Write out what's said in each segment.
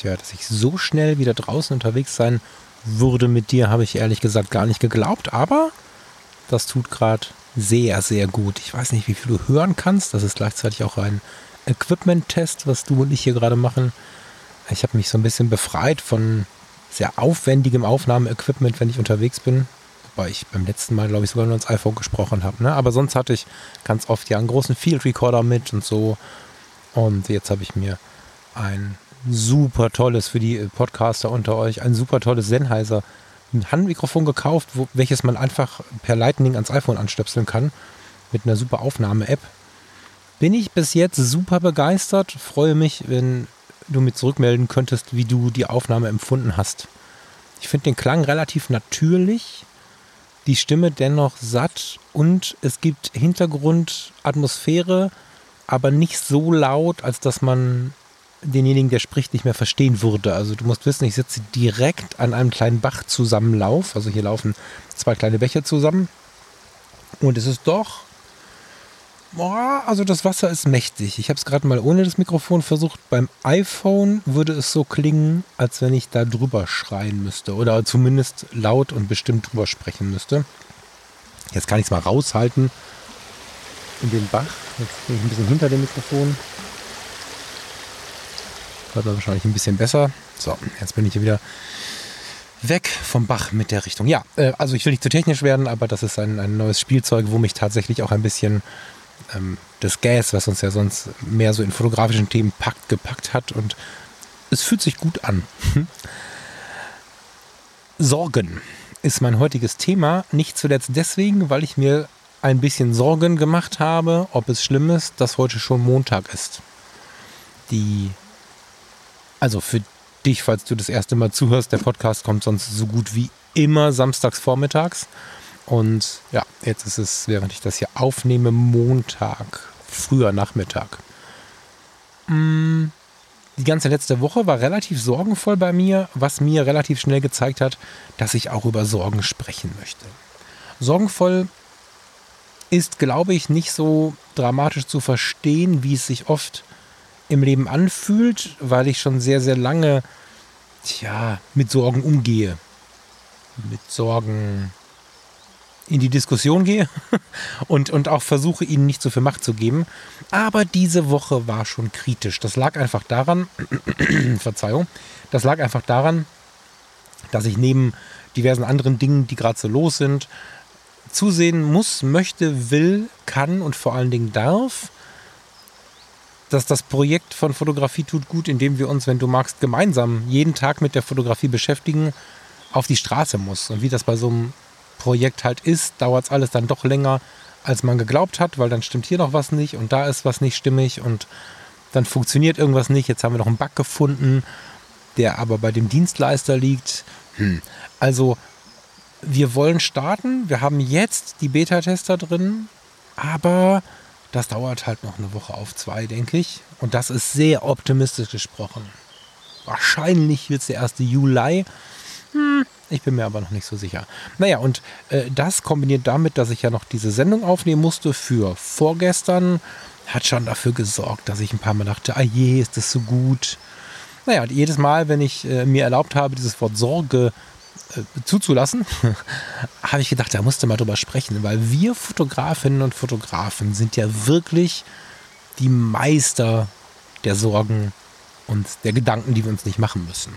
Tja, dass ich so schnell wieder draußen unterwegs sein würde mit dir, habe ich ehrlich gesagt gar nicht geglaubt. Aber das tut gerade sehr, sehr gut. Ich weiß nicht, wie viel du hören kannst. Das ist gleichzeitig auch ein Equipment-Test, was du und ich hier gerade machen. Ich habe mich so ein bisschen befreit von sehr aufwendigem Aufnahmeequipment, wenn ich unterwegs bin. Wobei ich beim letzten Mal, glaube ich, sogar nur ins iPhone gesprochen habe. Ne? Aber sonst hatte ich ganz oft ja einen großen Field Recorder mit und so. Und jetzt habe ich mir ein super tolles für die Podcaster unter euch, ein super tolles Sennheiser ein Handmikrofon gekauft, wo, welches man einfach per Lightning ans iPhone anstöpseln kann mit einer super Aufnahme-App. Bin ich bis jetzt super begeistert. Freue mich, wenn du mir zurückmelden könntest, wie du die Aufnahme empfunden hast. Ich finde den Klang relativ natürlich, die Stimme dennoch satt und es gibt Hintergrundatmosphäre, aber nicht so laut, als dass man denjenigen, der spricht, nicht mehr verstehen würde. Also du musst wissen, ich sitze direkt an einem kleinen Bachzusammenlauf. Also hier laufen zwei kleine Bäche zusammen. Und es ist doch, boah, also das Wasser ist mächtig. Ich habe es gerade mal ohne das Mikrofon versucht. Beim iPhone würde es so klingen, als wenn ich da drüber schreien müsste. Oder zumindest laut und bestimmt drüber sprechen müsste. Jetzt kann ich es mal raushalten in den Bach. Jetzt bin ich ein bisschen hinter dem Mikrofon. Hört man wahrscheinlich ein bisschen besser. So, jetzt bin ich hier wieder weg vom Bach mit der Richtung. Ja, äh, also ich will nicht zu technisch werden, aber das ist ein, ein neues Spielzeug, wo mich tatsächlich auch ein bisschen ähm, das Gas, was uns ja sonst mehr so in fotografischen Themen packt, gepackt hat und es fühlt sich gut an. Sorgen ist mein heutiges Thema, nicht zuletzt deswegen, weil ich mir ein bisschen Sorgen gemacht habe, ob es schlimm ist, dass heute schon Montag ist. Die also für dich, falls du das erste Mal zuhörst, der Podcast kommt sonst so gut wie immer samstags vormittags. Und ja, jetzt ist es, während ich das hier aufnehme, Montag, früher Nachmittag. Mm, die ganze letzte Woche war relativ sorgenvoll bei mir, was mir relativ schnell gezeigt hat, dass ich auch über Sorgen sprechen möchte. Sorgenvoll ist, glaube ich, nicht so dramatisch zu verstehen, wie es sich oft im Leben anfühlt, weil ich schon sehr, sehr lange tja, mit Sorgen umgehe. Mit Sorgen in die Diskussion gehe und, und auch versuche, ihnen nicht so viel Macht zu geben. Aber diese Woche war schon kritisch. Das lag einfach daran, Verzeihung, das lag einfach daran, dass ich neben diversen anderen Dingen, die gerade so los sind, zusehen muss, möchte, will, kann und vor allen Dingen darf, dass das Projekt von Fotografie tut gut, indem wir uns, wenn du magst, gemeinsam jeden Tag mit der Fotografie beschäftigen, auf die Straße muss. Und wie das bei so einem Projekt halt ist, dauert es alles dann doch länger, als man geglaubt hat, weil dann stimmt hier noch was nicht und da ist was nicht stimmig und dann funktioniert irgendwas nicht. Jetzt haben wir noch einen Bug gefunden, der aber bei dem Dienstleister liegt. Hm. Also wir wollen starten. Wir haben jetzt die Beta-Tester drin, aber das dauert halt noch eine Woche auf zwei, denke ich. Und das ist sehr optimistisch gesprochen. Wahrscheinlich wird es der 1. Juli. Hm, ich bin mir aber noch nicht so sicher. Naja, und äh, das kombiniert damit, dass ich ja noch diese Sendung aufnehmen musste für vorgestern, hat schon dafür gesorgt, dass ich ein paar Mal dachte, ah je, ist das so gut. Naja, jedes Mal, wenn ich äh, mir erlaubt habe, dieses Wort Sorge zuzulassen, habe ich gedacht, da musste mal drüber sprechen, weil wir Fotografinnen und Fotografen sind ja wirklich die Meister der Sorgen und der Gedanken, die wir uns nicht machen müssen.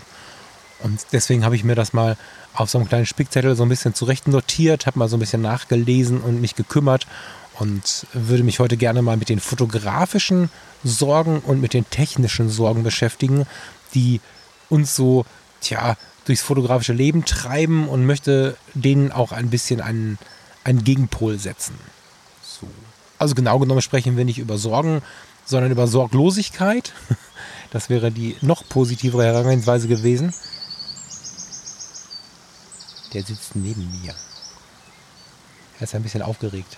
Und deswegen habe ich mir das mal auf so einem kleinen Spickzettel so ein bisschen zurecht notiert, habe mal so ein bisschen nachgelesen und mich gekümmert und würde mich heute gerne mal mit den fotografischen Sorgen und mit den technischen Sorgen beschäftigen, die uns so, tja, durchs fotografische Leben treiben und möchte denen auch ein bisschen einen, einen Gegenpol setzen. So. Also genau genommen sprechen wir nicht über Sorgen, sondern über Sorglosigkeit. Das wäre die noch positivere Herangehensweise gewesen. Der sitzt neben mir. Er ist ein bisschen aufgeregt.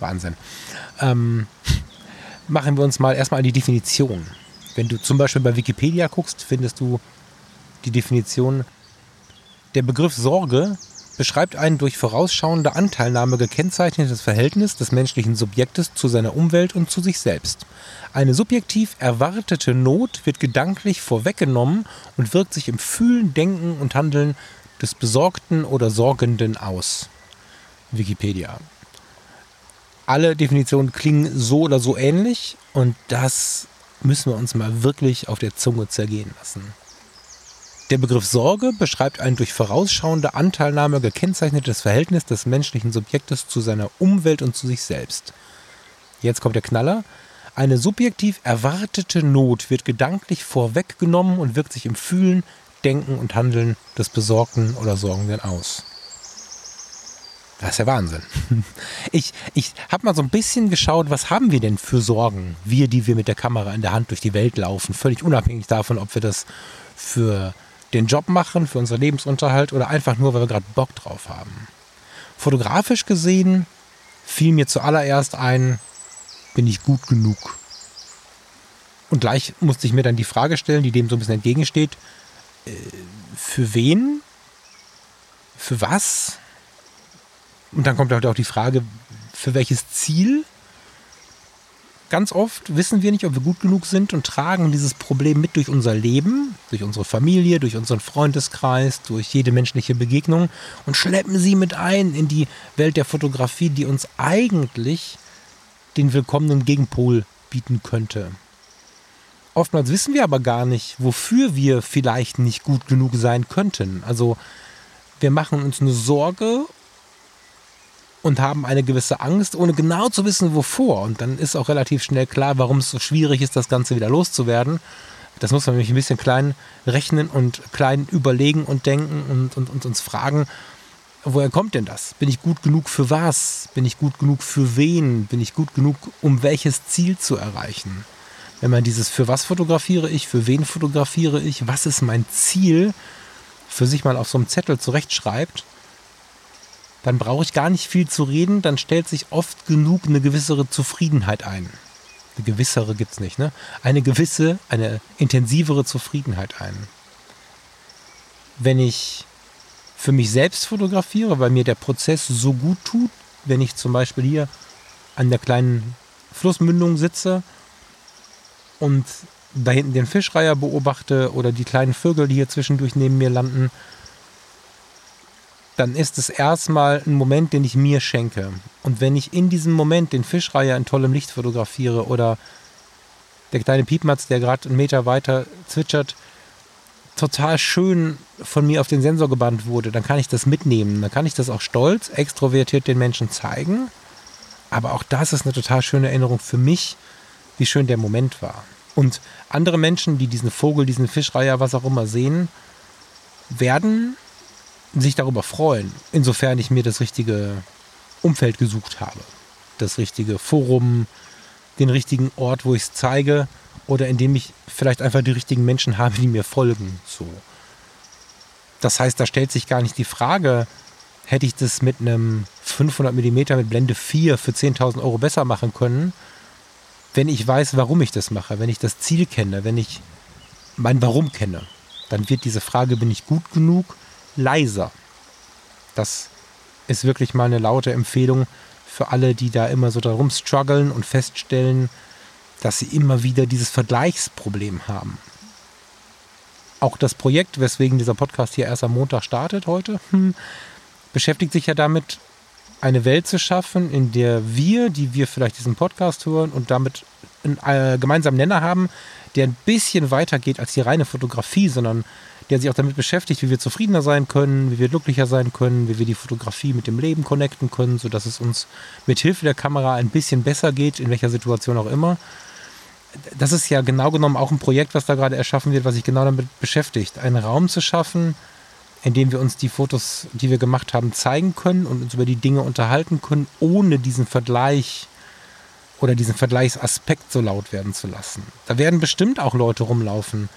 Wahnsinn. Ähm, machen wir uns mal erstmal an die Definition. Wenn du zum Beispiel bei Wikipedia guckst, findest du die Definition. Der Begriff Sorge beschreibt ein durch vorausschauende Anteilnahme gekennzeichnetes Verhältnis des menschlichen Subjektes zu seiner Umwelt und zu sich selbst. Eine subjektiv erwartete Not wird gedanklich vorweggenommen und wirkt sich im Fühlen, Denken und Handeln des Besorgten oder Sorgenden aus. Wikipedia. Alle Definitionen klingen so oder so ähnlich und das müssen wir uns mal wirklich auf der Zunge zergehen lassen. Der Begriff Sorge beschreibt ein durch vorausschauende Anteilnahme gekennzeichnetes Verhältnis des menschlichen Subjektes zu seiner Umwelt und zu sich selbst. Jetzt kommt der Knaller. Eine subjektiv erwartete Not wird gedanklich vorweggenommen und wirkt sich im Fühlen, Denken und Handeln des Besorgten oder Sorgenden aus. Das ist ja Wahnsinn. Ich, ich habe mal so ein bisschen geschaut, was haben wir denn für Sorgen, wir, die wir mit der Kamera in der Hand durch die Welt laufen, völlig unabhängig davon, ob wir das für den Job machen, für unseren Lebensunterhalt oder einfach nur, weil wir gerade Bock drauf haben. Fotografisch gesehen fiel mir zuallererst ein, bin ich gut genug? Und gleich musste ich mir dann die Frage stellen, die dem so ein bisschen entgegensteht, äh, für wen? Für was? Und dann kommt halt auch die Frage, für welches Ziel? Ganz oft wissen wir nicht, ob wir gut genug sind und tragen dieses Problem mit durch unser Leben, durch unsere Familie, durch unseren Freundeskreis, durch jede menschliche Begegnung und schleppen sie mit ein in die Welt der Fotografie, die uns eigentlich den willkommenen Gegenpol bieten könnte. Oftmals wissen wir aber gar nicht, wofür wir vielleicht nicht gut genug sein könnten. Also wir machen uns eine Sorge und haben eine gewisse Angst, ohne genau zu wissen, wovor. Und dann ist auch relativ schnell klar, warum es so schwierig ist, das Ganze wieder loszuwerden. Das muss man nämlich ein bisschen klein rechnen und klein überlegen und denken und, und, und uns fragen, woher kommt denn das? Bin ich gut genug für was? Bin ich gut genug für wen? Bin ich gut genug, um welches Ziel zu erreichen? Wenn man dieses für was fotografiere ich, für wen fotografiere ich, was ist mein Ziel, für sich mal auf so einem Zettel zurechtschreibt, dann brauche ich gar nicht viel zu reden, dann stellt sich oft genug eine gewissere Zufriedenheit ein. Eine gewissere gibt es nicht, ne? Eine gewisse, eine intensivere Zufriedenheit ein. Wenn ich für mich selbst fotografiere, weil mir der Prozess so gut tut, wenn ich zum Beispiel hier an der kleinen Flussmündung sitze und da hinten den Fischreiher beobachte oder die kleinen Vögel, die hier zwischendurch neben mir landen, dann ist es erstmal ein Moment, den ich mir schenke. Und wenn ich in diesem Moment den Fischreiher in tollem Licht fotografiere oder der kleine Piepmatz, der gerade einen Meter weiter zwitschert, total schön von mir auf den Sensor gebannt wurde, dann kann ich das mitnehmen. Dann kann ich das auch stolz, extrovertiert den Menschen zeigen. Aber auch das ist eine total schöne Erinnerung für mich, wie schön der Moment war. Und andere Menschen, die diesen Vogel, diesen Fischreiher, was auch immer sehen, werden sich darüber freuen, insofern ich mir das richtige Umfeld gesucht habe. Das richtige Forum, den richtigen Ort, wo ich es zeige oder indem ich vielleicht einfach die richtigen Menschen habe, die mir folgen. So. Das heißt, da stellt sich gar nicht die Frage, hätte ich das mit einem 500 mm mit Blende 4 für 10.000 Euro besser machen können, wenn ich weiß, warum ich das mache, wenn ich das Ziel kenne, wenn ich mein Warum kenne. Dann wird diese Frage, bin ich gut genug, leiser. Das ist wirklich mal eine laute Empfehlung für alle, die da immer so darum strugglen und feststellen, dass sie immer wieder dieses Vergleichsproblem haben. Auch das Projekt, weswegen dieser Podcast hier erst am Montag startet heute, hm, beschäftigt sich ja damit, eine Welt zu schaffen, in der wir, die wir vielleicht diesen Podcast hören und damit einen äh, gemeinsamen Nenner haben, der ein bisschen weiter geht als die reine Fotografie, sondern der sich auch damit beschäftigt, wie wir zufriedener sein können, wie wir glücklicher sein können, wie wir die Fotografie mit dem Leben connecten können, sodass es uns mit Hilfe der Kamera ein bisschen besser geht, in welcher Situation auch immer. Das ist ja genau genommen auch ein Projekt, was da gerade erschaffen wird, was sich genau damit beschäftigt. Einen Raum zu schaffen, in dem wir uns die Fotos, die wir gemacht haben, zeigen können und uns über die Dinge unterhalten können, ohne diesen Vergleich oder diesen Vergleichsaspekt so laut werden zu lassen. Da werden bestimmt auch Leute rumlaufen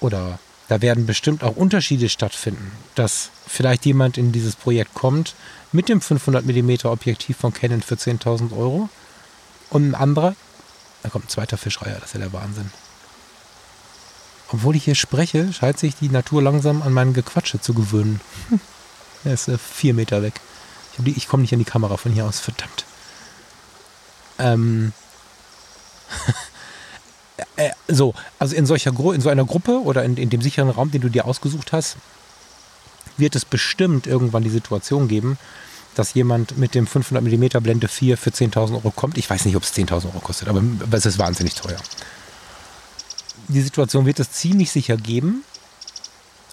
oder da werden bestimmt auch Unterschiede stattfinden, dass vielleicht jemand in dieses Projekt kommt mit dem 500 mm Objektiv von Canon für 10.000 Euro und ein anderer, da kommt ein zweiter Fischreiher, das ist ja der Wahnsinn. Obwohl ich hier spreche, scheint sich die Natur langsam an mein Gequatsche zu gewöhnen. er ist äh, vier Meter weg. Ich komme nicht an die Kamera von hier aus, verdammt. Ähm. äh, so, also in, solcher in so einer Gruppe oder in, in dem sicheren Raum, den du dir ausgesucht hast, wird es bestimmt irgendwann die Situation geben, dass jemand mit dem 500 mm Blende 4 für 10.000 Euro kommt. Ich weiß nicht, ob es 10.000 Euro kostet, aber es ist wahnsinnig teuer. Die Situation wird es ziemlich sicher geben.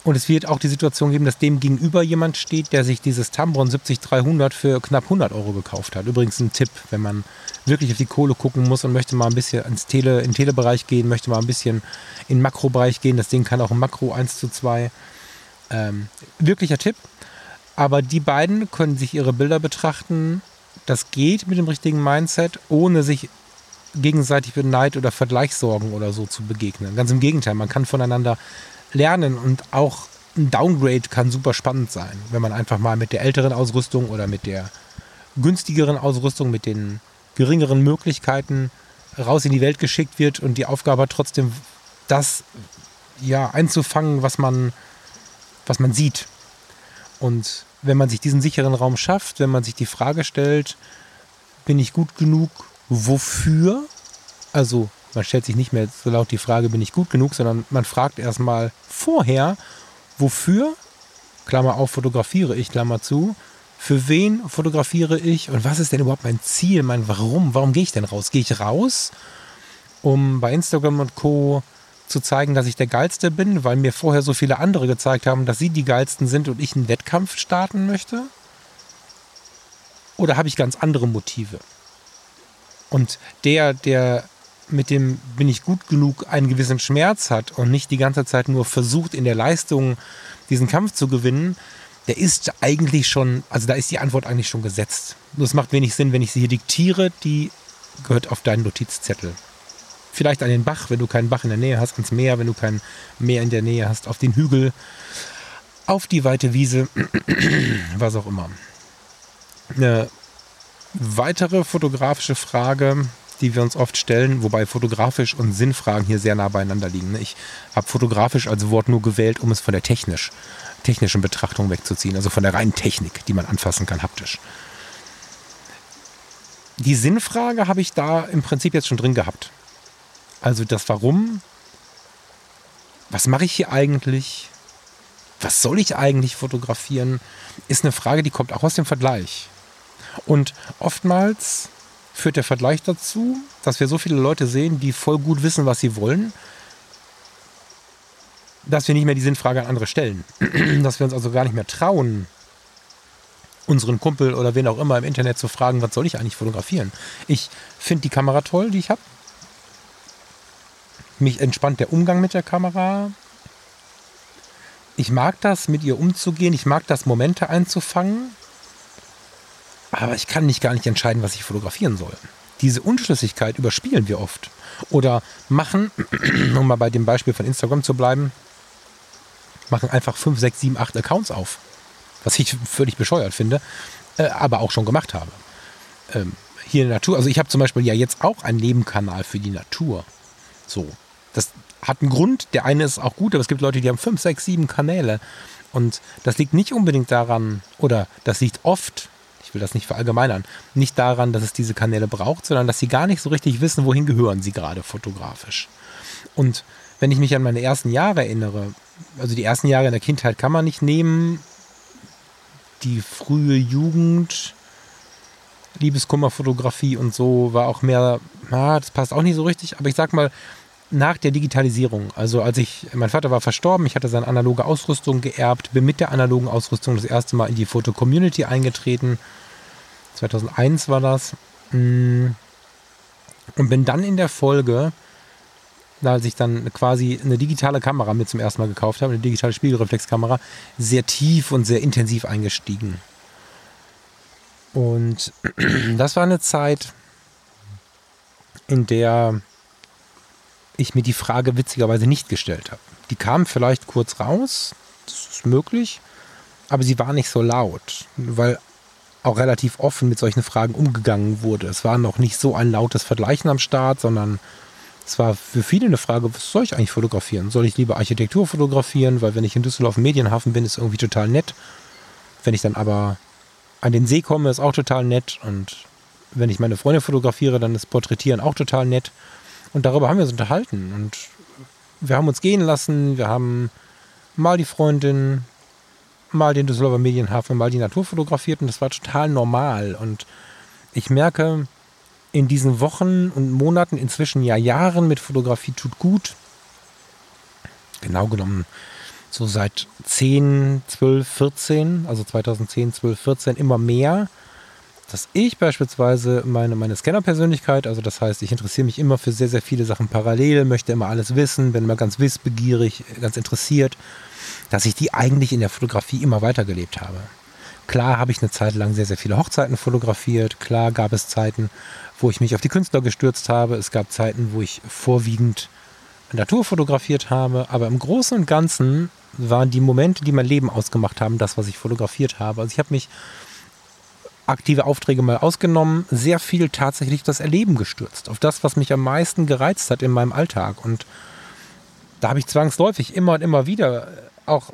Und es wird auch die Situation geben, dass dem gegenüber jemand steht, der sich dieses Tambron 70300 für knapp 100 Euro gekauft hat. Übrigens ein Tipp, wenn man wirklich auf die Kohle gucken muss und möchte mal ein bisschen ins Tele, in den Telebereich gehen, möchte mal ein bisschen in den Makrobereich gehen. Das Ding kann auch im Makro 1 zu 2. Ähm, wirklicher Tipp. Aber die beiden können sich ihre Bilder betrachten. Das geht mit dem richtigen Mindset, ohne sich gegenseitig mit Neid oder Vergleichssorgen oder so zu begegnen. Ganz im Gegenteil, man kann voneinander lernen und auch ein Downgrade kann super spannend sein, wenn man einfach mal mit der älteren Ausrüstung oder mit der günstigeren Ausrüstung, mit den geringeren Möglichkeiten raus in die Welt geschickt wird und die Aufgabe hat trotzdem das ja einzufangen, was man, was man sieht. Und wenn man sich diesen sicheren Raum schafft, wenn man sich die Frage stellt, bin ich gut genug, wofür? Also man stellt sich nicht mehr so laut die Frage, bin ich gut genug, sondern man fragt erstmal vorher, wofür, Klammer auf, fotografiere ich, Klammer zu, für wen fotografiere ich und was ist denn überhaupt mein Ziel, mein Warum? Warum gehe ich denn raus? Gehe ich raus, um bei Instagram und Co. zu zeigen, dass ich der Geilste bin, weil mir vorher so viele andere gezeigt haben, dass sie die Geilsten sind und ich einen Wettkampf starten möchte? Oder habe ich ganz andere Motive? Und der, der mit dem bin ich gut genug einen gewissen Schmerz hat und nicht die ganze Zeit nur versucht in der Leistung diesen Kampf zu gewinnen, der ist eigentlich schon, also da ist die Antwort eigentlich schon gesetzt. Nur es macht wenig Sinn, wenn ich sie hier diktiere, die gehört auf deinen Notizzettel. Vielleicht an den Bach, wenn du keinen Bach in der Nähe hast, ans Meer, wenn du kein Meer in der Nähe hast, auf den Hügel, auf die weite Wiese, was auch immer. Eine weitere fotografische Frage, die wir uns oft stellen, wobei fotografisch und Sinnfragen hier sehr nah beieinander liegen. Ich habe fotografisch als Wort nur gewählt, um es von der technisch, technischen Betrachtung wegzuziehen, also von der reinen Technik, die man anfassen kann, haptisch. Die Sinnfrage habe ich da im Prinzip jetzt schon drin gehabt. Also das Warum, was mache ich hier eigentlich, was soll ich eigentlich fotografieren, ist eine Frage, die kommt auch aus dem Vergleich. Und oftmals führt der Vergleich dazu, dass wir so viele Leute sehen, die voll gut wissen, was sie wollen, dass wir nicht mehr die Sinnfrage an andere stellen. dass wir uns also gar nicht mehr trauen, unseren Kumpel oder wen auch immer im Internet zu fragen, was soll ich eigentlich fotografieren. Ich finde die Kamera toll, die ich habe. Mich entspannt der Umgang mit der Kamera. Ich mag das, mit ihr umzugehen. Ich mag das, Momente einzufangen aber ich kann nicht gar nicht entscheiden, was ich fotografieren soll. Diese Unschlüssigkeit überspielen wir oft. Oder machen, um mal bei dem Beispiel von Instagram zu bleiben, machen einfach 5, 6, 7, 8 Accounts auf. Was ich völlig bescheuert finde, äh, aber auch schon gemacht habe. Ähm, hier in der Natur, also ich habe zum Beispiel ja jetzt auch einen Nebenkanal für die Natur. So. Das hat einen Grund. Der eine ist auch gut, aber es gibt Leute, die haben 5, 6, 7 Kanäle. Und das liegt nicht unbedingt daran, oder das liegt oft will das nicht verallgemeinern, nicht daran, dass es diese Kanäle braucht, sondern dass sie gar nicht so richtig wissen, wohin gehören sie gerade fotografisch. Und wenn ich mich an meine ersten Jahre erinnere, also die ersten Jahre in der Kindheit kann man nicht nehmen, die frühe Jugend, Liebeskummerfotografie und so war auch mehr, ah, das passt auch nicht so richtig, aber ich sag mal, nach der Digitalisierung, also als ich, mein Vater war verstorben, ich hatte seine analoge Ausrüstung geerbt, bin mit der analogen Ausrüstung das erste Mal in die Foto-Community eingetreten 2001 war das. Mm. Und bin dann in der Folge, als ich dann quasi eine digitale Kamera mir zum ersten Mal gekauft habe, eine digitale Spiegelreflexkamera, sehr tief und sehr intensiv eingestiegen. Und das war eine Zeit, in der ich mir die Frage witzigerweise nicht gestellt habe. Die kam vielleicht kurz raus, das ist möglich, aber sie war nicht so laut, weil auch relativ offen mit solchen Fragen umgegangen wurde. Es war noch nicht so ein lautes Vergleichen am Start, sondern es war für viele eine Frage, was soll ich eigentlich fotografieren? Soll ich lieber Architektur fotografieren? Weil wenn ich in Düsseldorf im Medienhafen bin, ist irgendwie total nett. Wenn ich dann aber an den See komme, ist auch total nett. Und wenn ich meine Freunde fotografiere, dann ist Porträtieren auch total nett. Und darüber haben wir uns unterhalten. Und wir haben uns gehen lassen. Wir haben mal die Freundin, mal den Düsseldorfer Medienhafen, mal die Natur fotografiert. Und das war total normal. Und ich merke, in diesen Wochen und Monaten, inzwischen ja Jahren mit Fotografie tut gut. Genau genommen so seit 10, 12, 14, also 2010, 12, 14 immer mehr, dass ich beispielsweise meine, meine Scanner-Persönlichkeit, also das heißt, ich interessiere mich immer für sehr, sehr viele Sachen parallel, möchte immer alles wissen, bin immer ganz wissbegierig, ganz interessiert, dass ich die eigentlich in der Fotografie immer weitergelebt habe. Klar habe ich eine Zeit lang sehr, sehr viele Hochzeiten fotografiert. Klar gab es Zeiten, wo ich mich auf die Künstler gestürzt habe. Es gab Zeiten, wo ich vorwiegend Natur fotografiert habe. Aber im Großen und Ganzen waren die Momente, die mein Leben ausgemacht haben, das, was ich fotografiert habe. Also ich habe mich aktive Aufträge mal ausgenommen, sehr viel tatsächlich das Erleben gestürzt. Auf das, was mich am meisten gereizt hat in meinem Alltag. Und da habe ich zwangsläufig immer und immer wieder auch,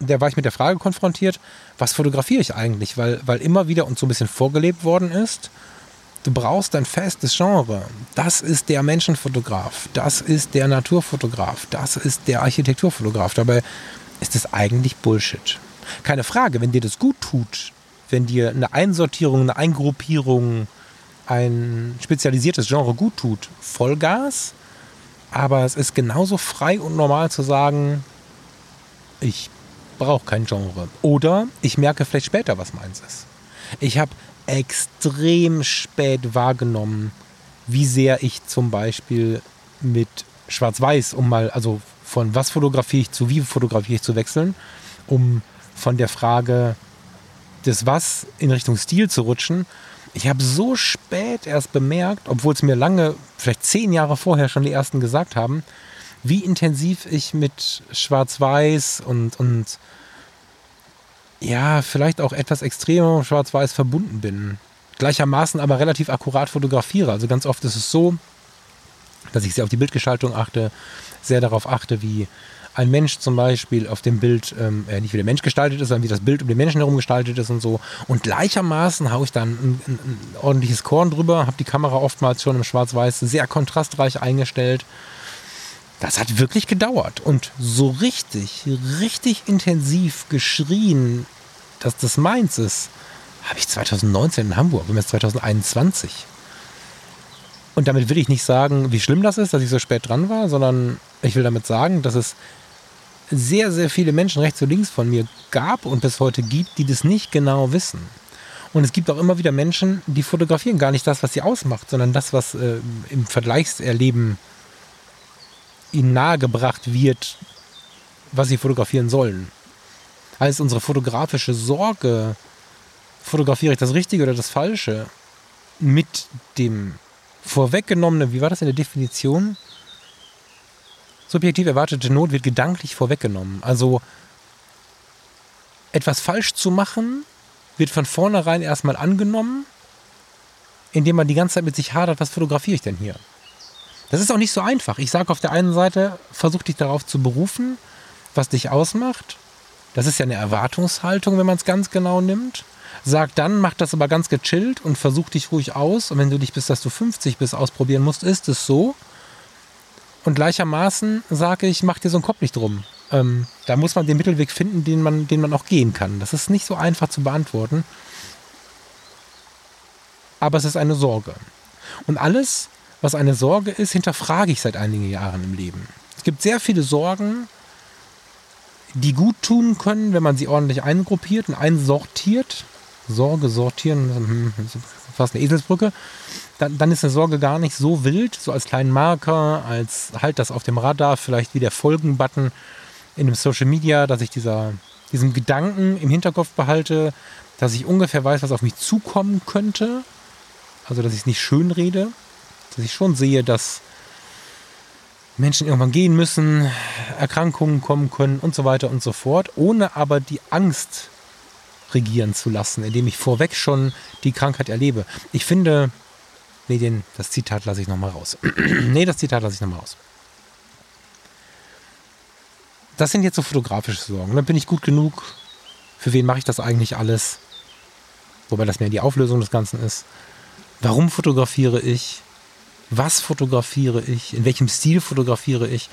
da war ich mit der Frage konfrontiert, was fotografiere ich eigentlich? Weil, weil immer wieder uns so ein bisschen vorgelebt worden ist, Du brauchst ein festes Genre. Das ist der Menschenfotograf, das ist der Naturfotograf, das ist der Architekturfotograf. Dabei ist es eigentlich Bullshit. Keine Frage, wenn dir das gut tut, wenn dir eine Einsortierung, eine Eingruppierung, ein spezialisiertes Genre gut tut, Vollgas. Aber es ist genauso frei und normal zu sagen, ich brauche kein Genre. Oder ich merke vielleicht später, was meins ist. Ich habe extrem spät wahrgenommen, wie sehr ich zum Beispiel mit Schwarz-Weiß, um mal, also von was fotografiere ich zu wie fotografiere ich zu wechseln, um von der Frage des Was in Richtung Stil zu rutschen. Ich habe so spät erst bemerkt, obwohl es mir lange, vielleicht zehn Jahre vorher schon die ersten gesagt haben, wie intensiv ich mit Schwarz-Weiß und, und ja, vielleicht auch etwas extremer schwarz-weiß verbunden bin. Gleichermaßen aber relativ akkurat fotografiere. Also ganz oft ist es so, dass ich sehr auf die Bildgestaltung achte, sehr darauf achte, wie ein Mensch zum Beispiel auf dem Bild, ähm, äh, nicht wie der Mensch gestaltet ist, sondern wie das Bild um den Menschen herum gestaltet ist und so. Und gleichermaßen haue ich dann ein, ein, ein ordentliches Korn drüber, habe die Kamera oftmals schon im Schwarz-Weiß sehr kontrastreich eingestellt. Das hat wirklich gedauert und so richtig, richtig intensiv geschrien, dass das meins ist, habe ich 2019 in Hamburg. Wir jetzt 2021. Und damit will ich nicht sagen, wie schlimm das ist, dass ich so spät dran war, sondern ich will damit sagen, dass es sehr, sehr viele Menschen rechts und links von mir gab und bis heute gibt, die das nicht genau wissen. Und es gibt auch immer wieder Menschen, die fotografieren gar nicht das, was sie ausmacht, sondern das, was äh, im Vergleichserleben ihnen nahegebracht wird, was sie fotografieren sollen. Also unsere fotografische Sorge, fotografiere ich das Richtige oder das Falsche, mit dem vorweggenommenen, wie war das in der Definition? Subjektiv erwartete Not wird gedanklich vorweggenommen. Also etwas falsch zu machen, wird von vornherein erstmal angenommen, indem man die ganze Zeit mit sich hadert, was fotografiere ich denn hier? Das ist auch nicht so einfach. Ich sage auf der einen Seite, versuch dich darauf zu berufen, was dich ausmacht. Das ist ja eine Erwartungshaltung, wenn man es ganz genau nimmt. Sag dann, mach das aber ganz gechillt und versuch dich ruhig aus. Und wenn du dich bis dass du 50 bist ausprobieren musst, ist es so. Und gleichermaßen sage ich, mach dir so einen Kopf nicht drum. Ähm, da muss man den Mittelweg finden, den man, den man auch gehen kann. Das ist nicht so einfach zu beantworten. Aber es ist eine Sorge. Und alles, was eine Sorge ist, hinterfrage ich seit einigen Jahren im Leben. Es gibt sehr viele Sorgen, die gut tun können, wenn man sie ordentlich eingruppiert und einsortiert. Sorge sortieren, hm, fast eine Eselsbrücke. Dann, dann, ist eine Sorge gar nicht so wild, so als kleinen Marker, als halt das auf dem Radar, vielleicht wie der Folgen-Button in dem Social Media, dass ich dieser, diesem Gedanken im Hinterkopf behalte, dass ich ungefähr weiß, was auf mich zukommen könnte. Also, dass ich es nicht schön rede. Dass ich schon sehe, dass Menschen irgendwann gehen müssen, Erkrankungen kommen können und so weiter und so fort, ohne aber die Angst regieren zu lassen, indem ich vorweg schon die Krankheit erlebe. Ich finde, nee, den, das Zitat lasse ich nochmal raus. nee, das Zitat lasse ich nochmal raus. Das sind jetzt so fotografische Sorgen. Dann bin ich gut genug. Für wen mache ich das eigentlich alles? Wobei das mehr die Auflösung des Ganzen ist. Warum fotografiere ich? Was fotografiere ich? In welchem Stil fotografiere ich?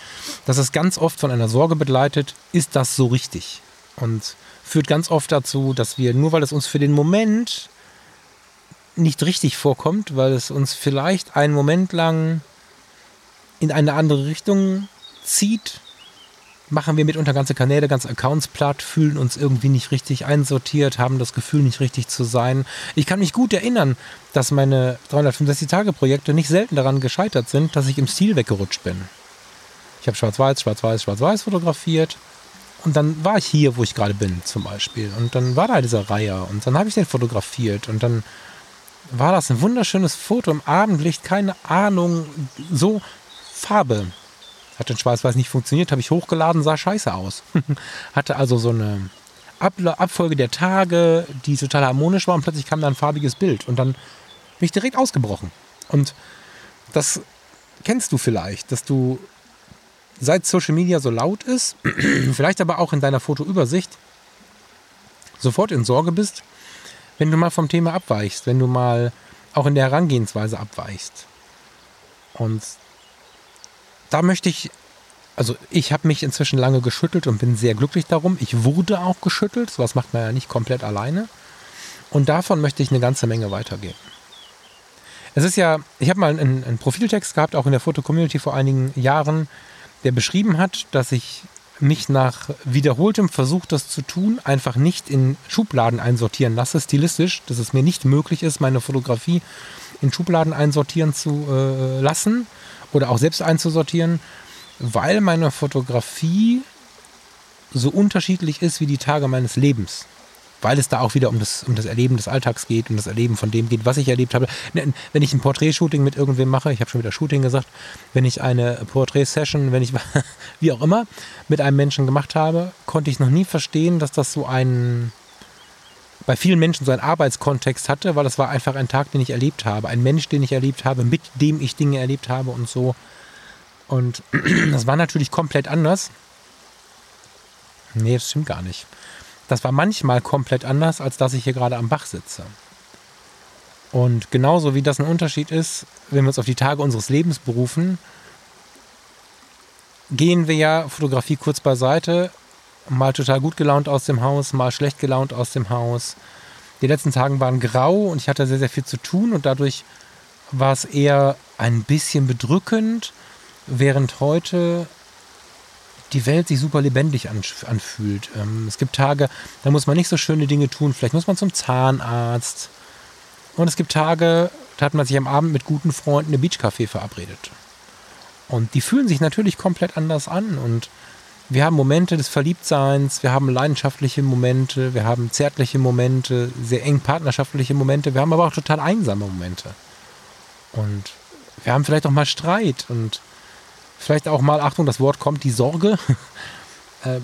Das ist ganz oft von einer Sorge begleitet. Ist das so richtig? Und führt ganz oft dazu, dass wir, nur weil es uns für den Moment nicht richtig vorkommt, weil es uns vielleicht einen Moment lang in eine andere Richtung zieht, machen wir mitunter ganze Kanäle, ganze Accounts platt, fühlen uns irgendwie nicht richtig einsortiert, haben das Gefühl, nicht richtig zu sein. Ich kann mich gut erinnern, dass meine 365-Tage-Projekte nicht selten daran gescheitert sind, dass ich im Stil weggerutscht bin. Ich habe schwarz-weiß, schwarz-weiß, schwarz-weiß fotografiert und dann war ich hier, wo ich gerade bin, zum Beispiel. Und dann war da dieser Reiher und dann habe ich den fotografiert und dann war das ein wunderschönes Foto im Abendlicht, keine Ahnung, so Farbe. Hat in Schwarz-Weiß nicht funktioniert, habe ich hochgeladen, sah scheiße aus. Hatte also so eine Abfolge der Tage, die total harmonisch war und plötzlich kam da ein farbiges Bild und dann bin ich direkt ausgebrochen. Und das kennst du vielleicht, dass du seit Social Media so laut ist, vielleicht aber auch in deiner Fotoübersicht, sofort in Sorge bist, wenn du mal vom Thema abweichst, wenn du mal auch in der Herangehensweise abweichst. Und da möchte ich, also ich habe mich inzwischen lange geschüttelt und bin sehr glücklich darum. Ich wurde auch geschüttelt, sowas macht man ja nicht komplett alleine. Und davon möchte ich eine ganze Menge weitergeben. Es ist ja, ich habe mal einen, einen Profiltext gehabt, auch in der Foto-Community vor einigen Jahren, der beschrieben hat, dass ich mich nach wiederholtem Versuch, das zu tun, einfach nicht in Schubladen einsortieren lasse, stilistisch, dass es mir nicht möglich ist, meine Fotografie in Schubladen einsortieren zu äh, lassen oder auch selbst einzusortieren, weil meine Fotografie so unterschiedlich ist wie die Tage meines Lebens weil es da auch wieder um das, um das Erleben des Alltags geht, um das Erleben von dem geht, was ich erlebt habe. Ne, wenn ich ein Porträtshooting mit irgendwem mache, ich habe schon wieder Shooting gesagt, wenn ich eine Porträtsession, wenn ich, wie auch immer, mit einem Menschen gemacht habe, konnte ich noch nie verstehen, dass das so ein, bei vielen Menschen so einen Arbeitskontext hatte, weil das war einfach ein Tag, den ich erlebt habe, ein Mensch, den ich erlebt habe, mit dem ich Dinge erlebt habe und so. Und das war natürlich komplett anders. Nee, das stimmt gar nicht. Das war manchmal komplett anders, als dass ich hier gerade am Bach sitze. Und genauso wie das ein Unterschied ist, wenn wir uns auf die Tage unseres Lebens berufen, gehen wir ja Fotografie kurz beiseite, mal total gut gelaunt aus dem Haus, mal schlecht gelaunt aus dem Haus. Die letzten Tage waren grau und ich hatte sehr, sehr viel zu tun und dadurch war es eher ein bisschen bedrückend, während heute die Welt sich super lebendig anfühlt. Ähm, es gibt Tage, da muss man nicht so schöne Dinge tun. Vielleicht muss man zum Zahnarzt. Und es gibt Tage, da hat man sich am Abend mit guten Freunden im Beachcafé verabredet. Und die fühlen sich natürlich komplett anders an. Und wir haben Momente des Verliebtseins, wir haben leidenschaftliche Momente, wir haben zärtliche Momente, sehr eng partnerschaftliche Momente, wir haben aber auch total einsame Momente. Und wir haben vielleicht auch mal Streit und vielleicht auch mal, Achtung, das Wort kommt, die Sorge, ähm,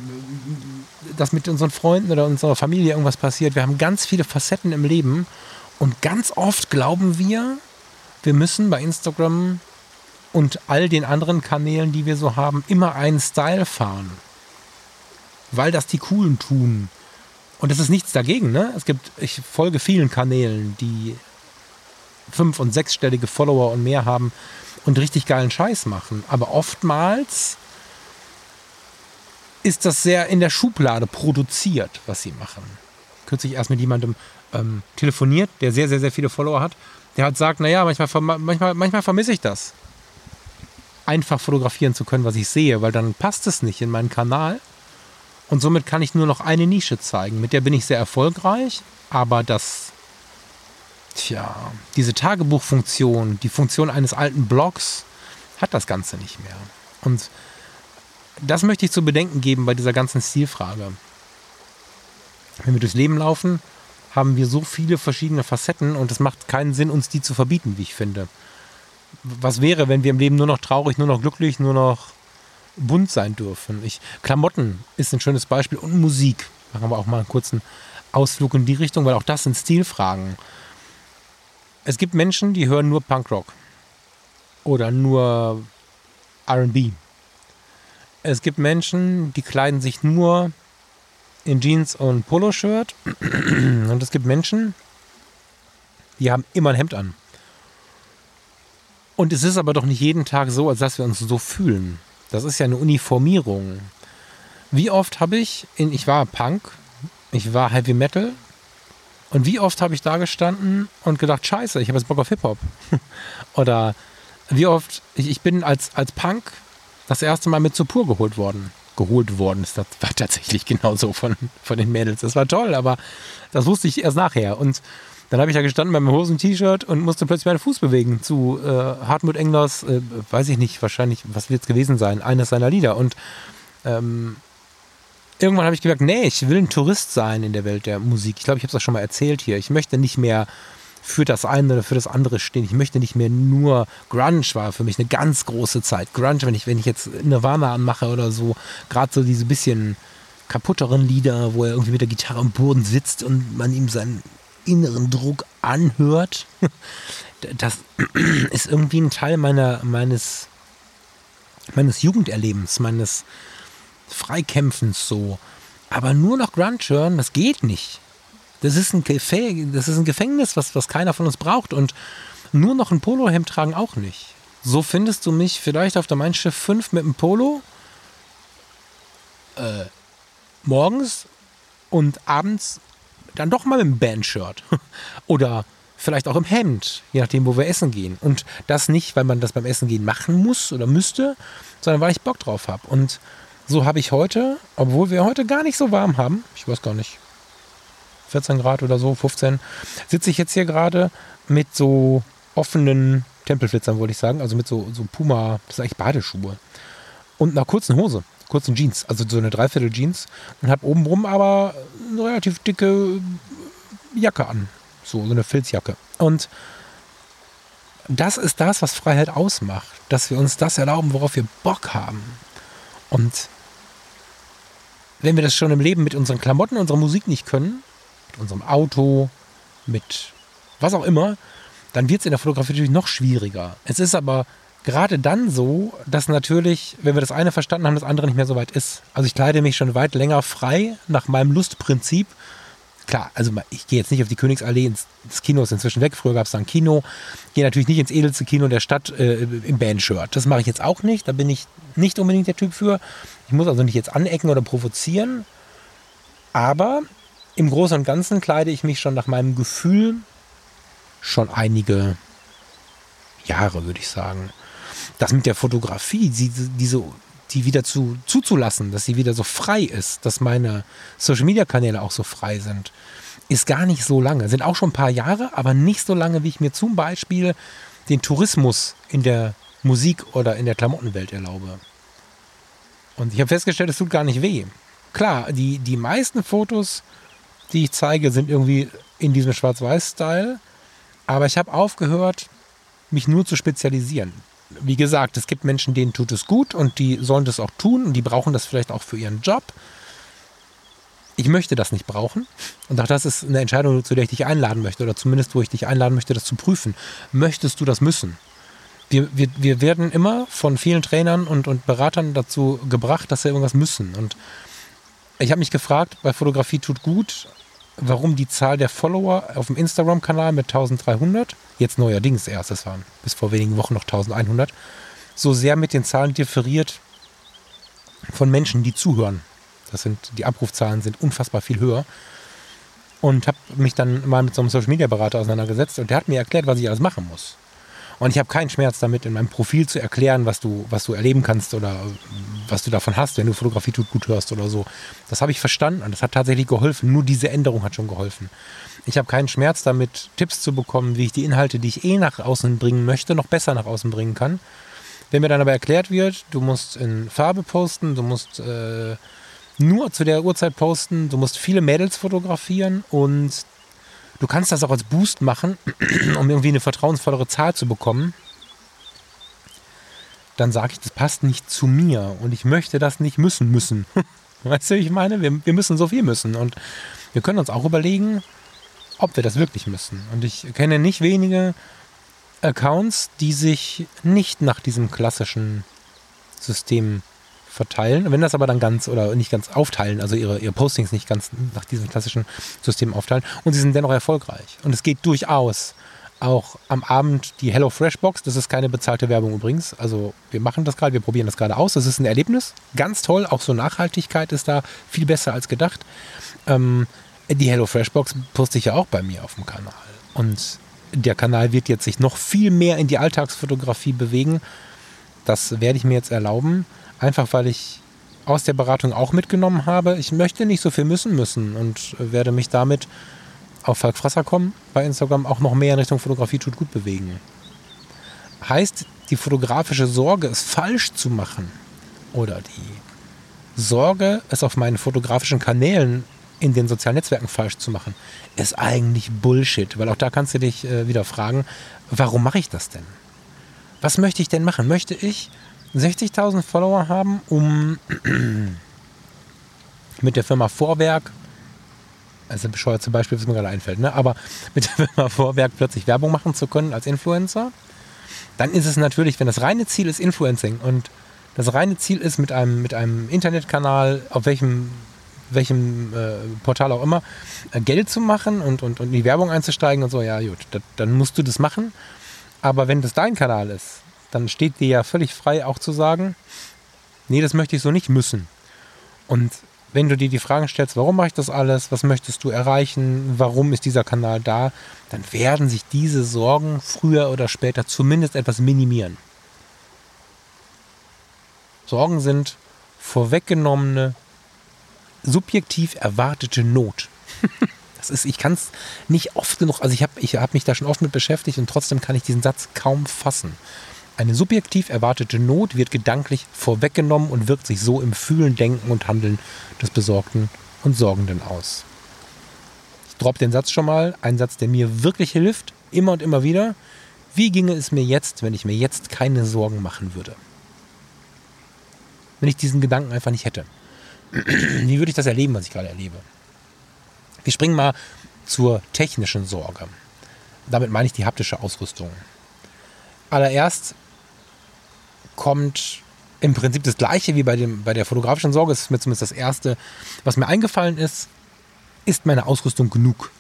dass mit unseren Freunden oder unserer Familie irgendwas passiert. Wir haben ganz viele Facetten im Leben und ganz oft glauben wir, wir müssen bei Instagram und all den anderen Kanälen, die wir so haben, immer einen Style fahren. Weil das die Coolen tun. Und es ist nichts dagegen, ne? Es gibt, ich folge vielen Kanälen, die fünf- und sechsstellige Follower und mehr haben und richtig geilen Scheiß machen. Aber oftmals ist das sehr in der Schublade produziert, was sie machen. Kürzlich erst mit jemandem ähm, telefoniert, der sehr, sehr, sehr viele Follower hat. Der hat gesagt, naja, manchmal, manchmal, manchmal vermisse ich das. Einfach fotografieren zu können, was ich sehe, weil dann passt es nicht in meinen Kanal. Und somit kann ich nur noch eine Nische zeigen. Mit der bin ich sehr erfolgreich, aber das Tja, diese Tagebuchfunktion, die Funktion eines alten Blogs, hat das Ganze nicht mehr. Und das möchte ich zu bedenken geben bei dieser ganzen Stilfrage. Wenn wir durchs Leben laufen, haben wir so viele verschiedene Facetten und es macht keinen Sinn, uns die zu verbieten, wie ich finde. Was wäre, wenn wir im Leben nur noch traurig, nur noch glücklich, nur noch bunt sein dürfen. Ich, Klamotten ist ein schönes Beispiel und Musik. Machen wir auch mal einen kurzen Ausflug in die Richtung, weil auch das sind Stilfragen. Es gibt Menschen, die hören nur Punkrock oder nur RB. Es gibt Menschen, die kleiden sich nur in Jeans und Poloshirt. Und es gibt Menschen, die haben immer ein Hemd an. Und es ist aber doch nicht jeden Tag so, als dass wir uns so fühlen. Das ist ja eine Uniformierung. Wie oft habe ich, in, ich war Punk, ich war Heavy Metal, und wie oft habe ich da gestanden und gedacht, scheiße, ich habe jetzt Bock auf Hip-Hop. Oder wie oft, ich, ich bin als, als Punk das erste Mal mit zur Pur geholt worden. Geholt worden ist, das war tatsächlich genauso von, von den Mädels. Das war toll, aber das wusste ich erst nachher. Und dann habe ich da gestanden bei meinem Hosen-T-Shirt und musste plötzlich meinen Fuß bewegen zu äh, Hartmut Englers, äh, weiß ich nicht, wahrscheinlich, was wird es gewesen sein, eines seiner Lieder. Und ähm, irgendwann habe ich gemerkt, nee, ich will ein Tourist sein in der Welt der Musik. Ich glaube, ich habe es auch schon mal erzählt hier. Ich möchte nicht mehr für das eine oder für das andere stehen. Ich möchte nicht mehr nur Grunge war für mich eine ganz große Zeit. Grunge, wenn ich, wenn ich jetzt Nirvana anmache oder so, gerade so diese bisschen kaputteren Lieder, wo er irgendwie mit der Gitarre am Boden sitzt und man ihm seinen inneren Druck anhört. Das ist irgendwie ein Teil meiner, meines, meines Jugenderlebens, meines Freikämpfens so. Aber nur noch Grunge hören, das geht nicht. Das ist ein, das ist ein Gefängnis, was, was keiner von uns braucht. Und nur noch ein Polohemd tragen auch nicht. So findest du mich vielleicht auf der Mein Schiff 5 mit einem Polo äh, morgens und abends dann doch mal mit einem Bandshirt. Oder vielleicht auch im Hemd, je nachdem, wo wir essen gehen. Und das nicht, weil man das beim Essen gehen machen muss oder müsste, sondern weil ich Bock drauf habe. Und so habe ich heute, obwohl wir heute gar nicht so warm haben, ich weiß gar nicht, 14 Grad oder so, 15, sitze ich jetzt hier gerade mit so offenen Tempelflitzern, wollte ich sagen, also mit so, so Puma, das sind eigentlich Badeschuhe. Und einer kurzen Hose kurzen Jeans, also so eine Dreiviertel Jeans und habe obenrum aber eine relativ dicke Jacke an, so, so eine Filzjacke. Und das ist das, was Freiheit ausmacht, dass wir uns das erlauben, worauf wir Bock haben. Und wenn wir das schon im Leben mit unseren Klamotten, unserer Musik nicht können, mit unserem Auto, mit was auch immer, dann wird es in der Fotografie natürlich noch schwieriger. Es ist aber gerade dann so, dass natürlich, wenn wir das eine verstanden haben, das andere nicht mehr so weit ist. Also ich kleide mich schon weit länger frei nach meinem Lustprinzip. Klar, also ich gehe jetzt nicht auf die Königsallee, ins, das Kino ist inzwischen weg, früher gab es da ein Kino. Gehe natürlich nicht ins edelste Kino der Stadt äh, im Bandshirt. Das mache ich jetzt auch nicht, da bin ich nicht unbedingt der Typ für. Ich muss also nicht jetzt anecken oder provozieren. Aber im Großen und Ganzen kleide ich mich schon nach meinem Gefühl schon einige Jahre, würde ich sagen das mit der Fotografie, die, diese, die wieder zu, zuzulassen, dass sie wieder so frei ist, dass meine Social-Media-Kanäle auch so frei sind, ist gar nicht so lange. Sind auch schon ein paar Jahre, aber nicht so lange, wie ich mir zum Beispiel den Tourismus in der Musik oder in der Klamottenwelt erlaube. Und ich habe festgestellt, es tut gar nicht weh. Klar, die, die meisten Fotos, die ich zeige, sind irgendwie in diesem Schwarz-Weiß-Style. Aber ich habe aufgehört, mich nur zu spezialisieren wie gesagt, es gibt Menschen, denen tut es gut und die sollen das auch tun und die brauchen das vielleicht auch für ihren Job. Ich möchte das nicht brauchen. Und auch das ist eine Entscheidung, zu der ich dich einladen möchte oder zumindest, wo ich dich einladen möchte, das zu prüfen. Möchtest du das müssen? Wir, wir, wir werden immer von vielen Trainern und, und Beratern dazu gebracht, dass wir irgendwas müssen. Und ich habe mich gefragt, bei Fotografie tut gut, warum die Zahl der Follower auf dem Instagram-Kanal mit 1300, jetzt neuerdings erst, das waren bis vor wenigen Wochen noch 1100, so sehr mit den Zahlen differiert von Menschen, die zuhören. Das sind, die Abrufzahlen sind unfassbar viel höher. Und habe mich dann mal mit so einem Social Media Berater auseinandergesetzt und der hat mir erklärt, was ich alles machen muss. Und ich habe keinen Schmerz damit, in meinem Profil zu erklären, was du, was du erleben kannst oder was du davon hast, wenn du Fotografie tut gut hörst oder so. Das habe ich verstanden und das hat tatsächlich geholfen. Nur diese Änderung hat schon geholfen. Ich habe keinen Schmerz damit, Tipps zu bekommen, wie ich die Inhalte, die ich eh nach außen bringen möchte, noch besser nach außen bringen kann. Wenn mir dann aber erklärt wird, du musst in Farbe posten, du musst äh, nur zu der Uhrzeit posten, du musst viele Mädels fotografieren und Du kannst das auch als Boost machen, um irgendwie eine vertrauensvollere Zahl zu bekommen. dann sage ich, das passt nicht zu mir und ich möchte das nicht müssen müssen. weißt du, wie ich meine? Wir, wir müssen so viel müssen und wir können uns auch überlegen, ob wir das wirklich müssen. Und ich kenne nicht wenige Accounts, die sich nicht nach diesem klassischen System verteilen. Wenn das aber dann ganz oder nicht ganz aufteilen, also ihre, ihre Postings nicht ganz nach diesem klassischen System aufteilen und sie sind dennoch erfolgreich. Und es geht durchaus auch am Abend die Hello Fresh Box. Das ist keine bezahlte Werbung übrigens. Also wir machen das gerade, wir probieren das gerade aus. Das ist ein Erlebnis. Ganz toll. Auch so Nachhaltigkeit ist da viel besser als gedacht. Ähm, die Hello Fresh Box poste ich ja auch bei mir auf dem Kanal. Und der Kanal wird jetzt sich noch viel mehr in die Alltagsfotografie bewegen. Das werde ich mir jetzt erlauben. Einfach weil ich aus der Beratung auch mitgenommen habe. Ich möchte nicht so viel müssen müssen und werde mich damit auf Falk Frasser kommen bei Instagram auch noch mehr in Richtung Fotografie tut gut bewegen. Heißt, die fotografische Sorge, es falsch zu machen oder die Sorge, es auf meinen fotografischen Kanälen in den sozialen Netzwerken falsch zu machen, ist eigentlich Bullshit, weil auch da kannst du dich äh, wieder fragen, warum mache ich das denn? Was möchte ich denn machen? Möchte ich 60.000 Follower haben, um mit der Firma Vorwerk also bescheuert zum Beispiel, was mir gerade einfällt, ne? aber mit der Firma Vorwerk plötzlich Werbung machen zu können als Influencer, dann ist es natürlich, wenn das reine Ziel ist Influencing und das reine Ziel ist mit einem, mit einem Internetkanal, auf welchem, welchem äh, Portal auch immer, äh, Geld zu machen und, und, und in die Werbung einzusteigen und so, ja gut, dat, dann musst du das machen. Aber wenn das dein Kanal ist, dann steht dir ja völlig frei auch zu sagen, nee, das möchte ich so nicht müssen. Und wenn du dir die Fragen stellst, warum mache ich das alles, was möchtest du erreichen, warum ist dieser Kanal da, dann werden sich diese Sorgen früher oder später zumindest etwas minimieren. Sorgen sind vorweggenommene, subjektiv erwartete Not. das ist, ich kann es nicht oft genug, also ich habe ich hab mich da schon oft mit beschäftigt und trotzdem kann ich diesen Satz kaum fassen. Eine subjektiv erwartete Not wird gedanklich vorweggenommen und wirkt sich so im Fühlen, Denken und Handeln des Besorgten und Sorgenden aus. Ich droppe den Satz schon mal, ein Satz, der mir wirklich hilft, immer und immer wieder. Wie ginge es mir jetzt, wenn ich mir jetzt keine Sorgen machen würde? Wenn ich diesen Gedanken einfach nicht hätte. Wie würde ich das erleben, was ich gerade erlebe? Wir springen mal zur technischen Sorge. Damit meine ich die haptische Ausrüstung. Allererst kommt im Prinzip das gleiche wie bei, dem, bei der fotografischen Sorge. Das ist mir zumindest das Erste, was mir eingefallen ist. Ist meine Ausrüstung genug?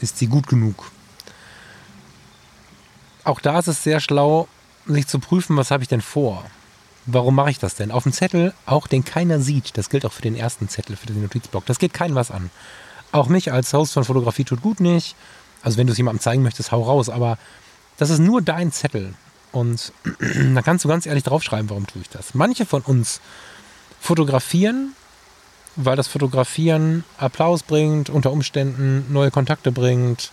Ist sie gut genug? Auch da ist es sehr schlau, sich zu prüfen, was habe ich denn vor? Warum mache ich das denn? Auf dem Zettel, auch den keiner sieht, das gilt auch für den ersten Zettel, für den Notizblock, das geht keinem was an. Auch mich als Host von Fotografie tut gut nicht. Also wenn du es jemandem zeigen möchtest, hau raus. Aber das ist nur dein Zettel. Und da kannst du ganz ehrlich draufschreiben, warum tue ich das. Manche von uns fotografieren, weil das Fotografieren Applaus bringt, unter Umständen neue Kontakte bringt,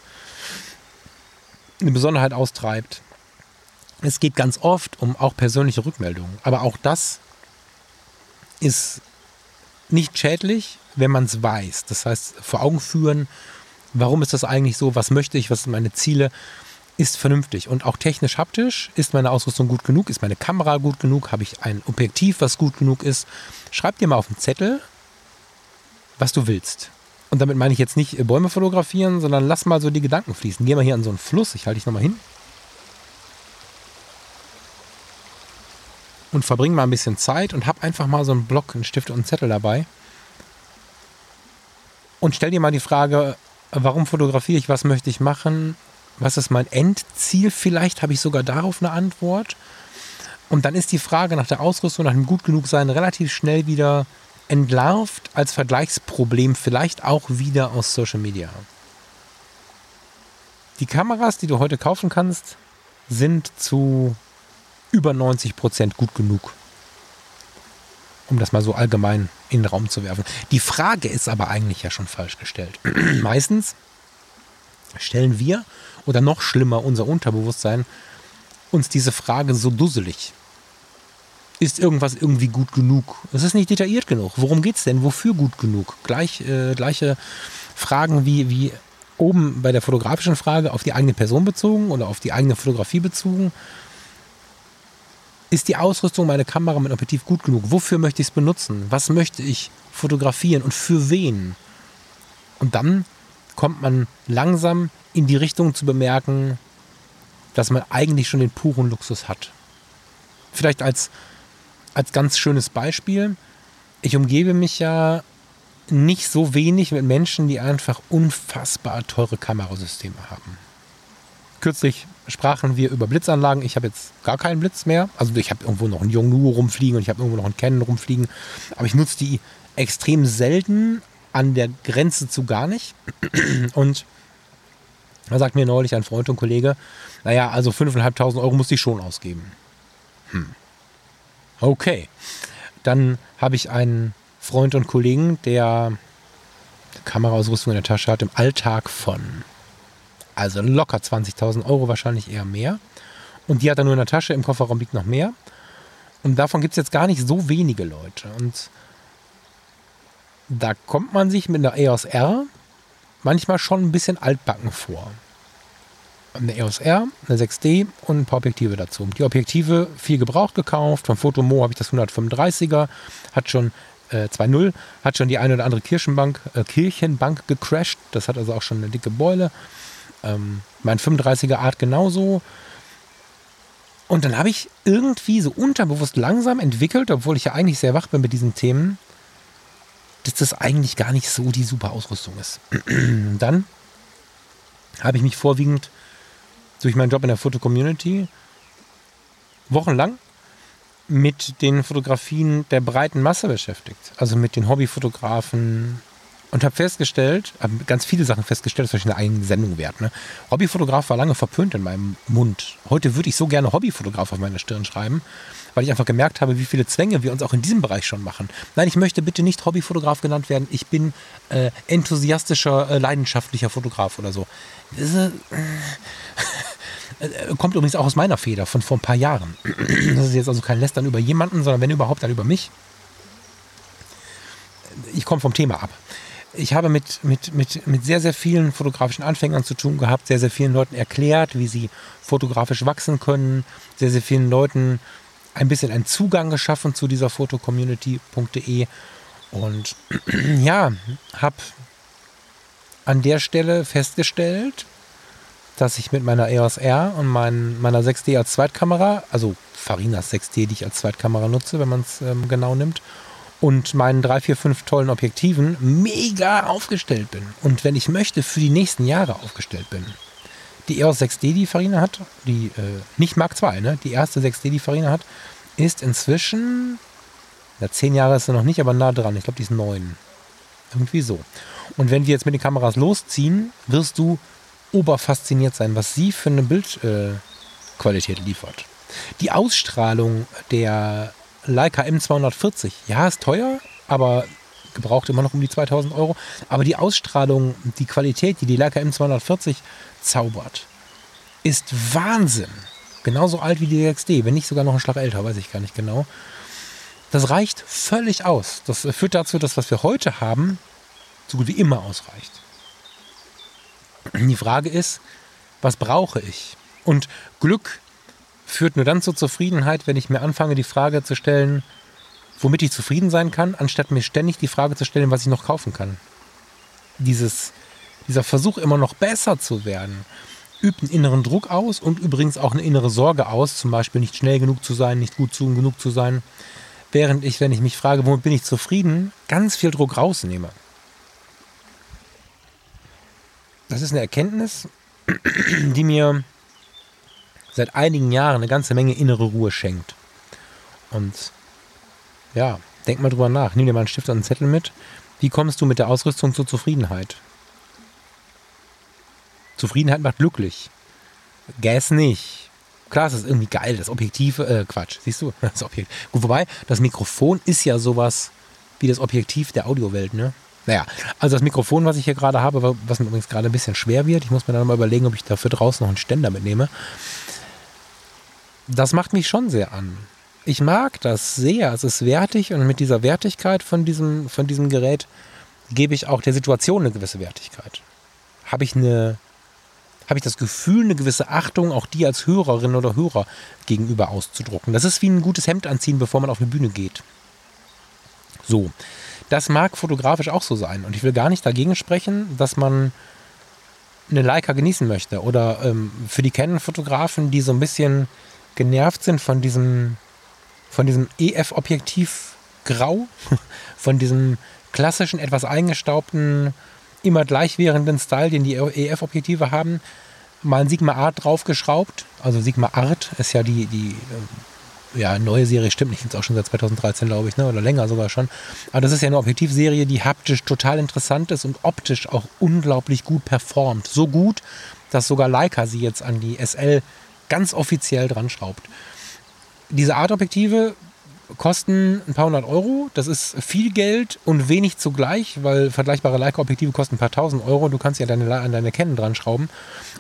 eine Besonderheit austreibt. Es geht ganz oft um auch persönliche Rückmeldungen. Aber auch das ist nicht schädlich, wenn man es weiß. Das heißt, vor Augen führen, warum ist das eigentlich so, was möchte ich, was sind meine Ziele, ist vernünftig. Und auch technisch haptisch ist meine Ausrüstung gut genug, ist meine Kamera gut genug, habe ich ein Objektiv, was gut genug ist. Schreib dir mal auf den Zettel, was du willst. Und damit meine ich jetzt nicht Bäume fotografieren, sondern lass mal so die Gedanken fließen. Geh mal hier an so einen Fluss, ich halte dich nochmal hin. Und verbring mal ein bisschen Zeit und hab einfach mal so einen Block, einen Stift und einen Zettel dabei. Und stell dir mal die Frage, warum fotografiere ich, was möchte ich machen, was ist mein Endziel, vielleicht habe ich sogar darauf eine Antwort. Und dann ist die Frage nach der Ausrüstung, nach dem gut genug sein relativ schnell wieder entlarvt als Vergleichsproblem, vielleicht auch wieder aus Social Media. Die Kameras, die du heute kaufen kannst, sind zu über 90 Prozent gut genug um das mal so allgemein in den Raum zu werfen. Die Frage ist aber eigentlich ja schon falsch gestellt. Meistens stellen wir oder noch schlimmer unser Unterbewusstsein uns diese Frage so dusselig. Ist irgendwas irgendwie gut genug? Es ist nicht detailliert genug. Worum geht es denn? Wofür gut genug? Gleich, äh, gleiche Fragen wie, wie oben bei der fotografischen Frage auf die eigene Person bezogen oder auf die eigene Fotografie bezogen. ist die Ausrüstung meiner Kamera mit Objektiv gut genug? Wofür möchte ich es benutzen? Was möchte ich fotografieren und für wen? Und dann kommt man langsam in die Richtung zu bemerken, dass man eigentlich schon den puren Luxus hat. Vielleicht als, als ganz schönes Beispiel. Ich umgebe mich ja nicht so wenig mit Menschen, die einfach unfassbar teure Kamerasysteme haben. Kürzlich sprachen wir über Blitzanlagen. Ich habe jetzt gar keinen Blitz mehr. Also ich habe irgendwo noch einen Yongnuo rumfliegen und ich habe irgendwo noch einen Canon rumfliegen. Aber ich nutze die extrem selten an der Grenze zu gar nicht. Und da sagt mir neulich ein Freund und Kollege, naja, also 5.500 Euro muss ich schon ausgeben. Hm. Okay. Dann habe ich einen Freund und Kollegen, der Kameraausrüstung in der Tasche hat, im Alltag von also locker 20.000 Euro, wahrscheinlich eher mehr. Und die hat er nur in der Tasche, im Kofferraum liegt noch mehr. Und davon gibt es jetzt gar nicht so wenige Leute. Und da kommt man sich mit einer EOS R manchmal schon ein bisschen altbacken vor. Eine EOS R, eine 6D und ein paar Objektive dazu. Die Objektive viel gebraucht gekauft. Von Photomo habe ich das 135er, hat schon äh, 2.0, hat schon die eine oder andere Kirchenbank, äh, Kirchenbank gecrashed. Das hat also auch schon eine dicke Beule. Ähm, mein 35er Art genauso. Und dann habe ich irgendwie so unterbewusst langsam entwickelt, obwohl ich ja eigentlich sehr wach bin mit diesen Themen, dass das eigentlich gar nicht so die super Ausrüstung ist. dann habe ich mich vorwiegend durch meinen Job in der Foto-Community wochenlang mit den Fotografien der breiten Masse beschäftigt. Also mit den Hobbyfotografen, und habe festgestellt, habe ganz viele Sachen festgestellt, das ist wahrscheinlich eine Sendung wert. Ne? Hobbyfotograf war lange verpönt in meinem Mund. Heute würde ich so gerne Hobbyfotograf auf meine Stirn schreiben, weil ich einfach gemerkt habe, wie viele Zwänge wir uns auch in diesem Bereich schon machen. Nein, ich möchte bitte nicht Hobbyfotograf genannt werden. Ich bin äh, enthusiastischer, äh, leidenschaftlicher Fotograf oder so. Das, äh, äh, kommt übrigens auch aus meiner Feder von vor ein paar Jahren. Das ist jetzt also kein Lästern über jemanden, sondern wenn überhaupt dann über mich. Ich komme vom Thema ab ich habe mit, mit, mit, mit sehr, sehr vielen fotografischen Anfängern zu tun gehabt, sehr, sehr vielen Leuten erklärt, wie sie fotografisch wachsen können, sehr, sehr vielen Leuten ein bisschen einen Zugang geschaffen zu dieser Fotocommunity.de und ja, habe an der Stelle festgestellt, dass ich mit meiner EOS R und mein, meiner 6D als Zweitkamera, also Farinas 6D, die ich als Zweitkamera nutze, wenn man es ähm, genau nimmt, und meinen drei, vier, fünf tollen Objektiven mega aufgestellt bin. Und wenn ich möchte, für die nächsten Jahre aufgestellt bin. Die EOS 6D, die Farina hat, die äh, nicht Mark II, ne? die erste 6D, die Farina hat, ist inzwischen, na, zehn Jahre ist sie noch nicht, aber nah dran. Ich glaube, die ist neun. Irgendwie so. Und wenn wir jetzt mit den Kameras losziehen, wirst du oberfasziniert sein, was sie für eine Bildqualität äh, liefert. Die Ausstrahlung der Leica M240. Ja, ist teuer, aber gebraucht immer noch um die 2000 Euro. Aber die Ausstrahlung, die Qualität, die die Leica M240 zaubert, ist Wahnsinn. Genauso alt wie die 6D, wenn nicht sogar noch ein Schlag älter, weiß ich gar nicht genau. Das reicht völlig aus. Das führt dazu, dass was wir heute haben, so gut wie immer ausreicht. Die Frage ist, was brauche ich? Und Glück führt nur dann zur Zufriedenheit, wenn ich mir anfange, die Frage zu stellen, womit ich zufrieden sein kann, anstatt mir ständig die Frage zu stellen, was ich noch kaufen kann. Dieses, dieser Versuch, immer noch besser zu werden, übt einen inneren Druck aus und übrigens auch eine innere Sorge aus, zum Beispiel nicht schnell genug zu sein, nicht gut genug zu sein. Während ich, wenn ich mich frage, womit bin ich zufrieden, ganz viel Druck rausnehme. Das ist eine Erkenntnis, die mir seit einigen Jahren eine ganze Menge innere Ruhe schenkt. Und ja, denk mal drüber nach. Nimm dir mal einen Stift und einen Zettel mit. Wie kommst du mit der Ausrüstung zur Zufriedenheit? Zufriedenheit macht glücklich. Gas nicht. Klar, es ist irgendwie geil, das Objektiv, äh, Quatsch, siehst du? Das Objekt. Gut, wobei, das Mikrofon ist ja sowas wie das Objektiv der Audiowelt, ne? Naja, also das Mikrofon, was ich hier gerade habe, was mir übrigens gerade ein bisschen schwer wird, ich muss mir dann mal überlegen, ob ich dafür draußen noch einen Ständer mitnehme das macht mich schon sehr an. Ich mag das sehr. Es ist wertig und mit dieser Wertigkeit von diesem, von diesem Gerät gebe ich auch der Situation eine gewisse Wertigkeit. Habe ich eine habe ich das Gefühl, eine gewisse Achtung auch dir als Hörerin oder Hörer gegenüber auszudrucken. Das ist wie ein gutes Hemd anziehen, bevor man auf eine Bühne geht. So, das mag fotografisch auch so sein. Und ich will gar nicht dagegen sprechen, dass man eine Leica genießen möchte. Oder ähm, für die Canon-Fotografen, die so ein bisschen genervt sind von diesem, von diesem EF-Objektiv grau, von diesem klassischen, etwas eingestaubten, immer gleichwährenden Style, den die EF-Objektive haben, mal ein Sigma Art draufgeschraubt. Also Sigma Art ist ja die, die ähm, ja, neue Serie, stimmt nicht, ist auch schon seit 2013, glaube ich, ne? oder länger sogar schon. Aber das ist ja eine Objektivserie, die haptisch total interessant ist und optisch auch unglaublich gut performt. So gut, dass sogar Leica sie jetzt an die SL ganz offiziell dran schraubt. Diese Art-Objektive kosten ein paar hundert Euro. Das ist viel Geld und wenig zugleich, weil vergleichbare Leica-Objektive kosten ein paar tausend Euro. Du kannst ja deine, an deine Canon dran schrauben.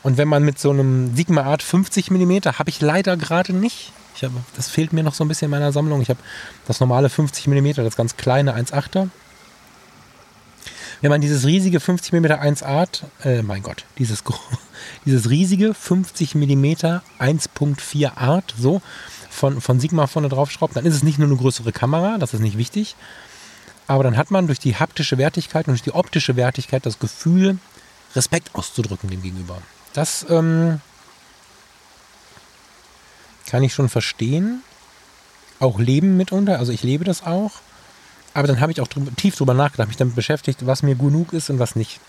Und wenn man mit so einem Sigma Art 50 mm, habe ich leider gerade nicht. Ich hab, das fehlt mir noch so ein bisschen in meiner Sammlung. Ich habe das normale 50 mm, das ganz kleine 1,8er. Wenn man dieses riesige 50 mm 1 Art, äh, mein Gott, dieses, dieses riesige 50 mm 1.4 Art, so, von, von Sigma vorne drauf schraubt, dann ist es nicht nur eine größere Kamera, das ist nicht wichtig, aber dann hat man durch die haptische Wertigkeit und durch die optische Wertigkeit das Gefühl, Respekt auszudrücken dem gegenüber. Das ähm, kann ich schon verstehen. Auch leben mitunter, also ich lebe das auch. Aber dann habe ich auch drüber, tief drüber nachgedacht, mich damit beschäftigt, was mir genug ist und was nicht.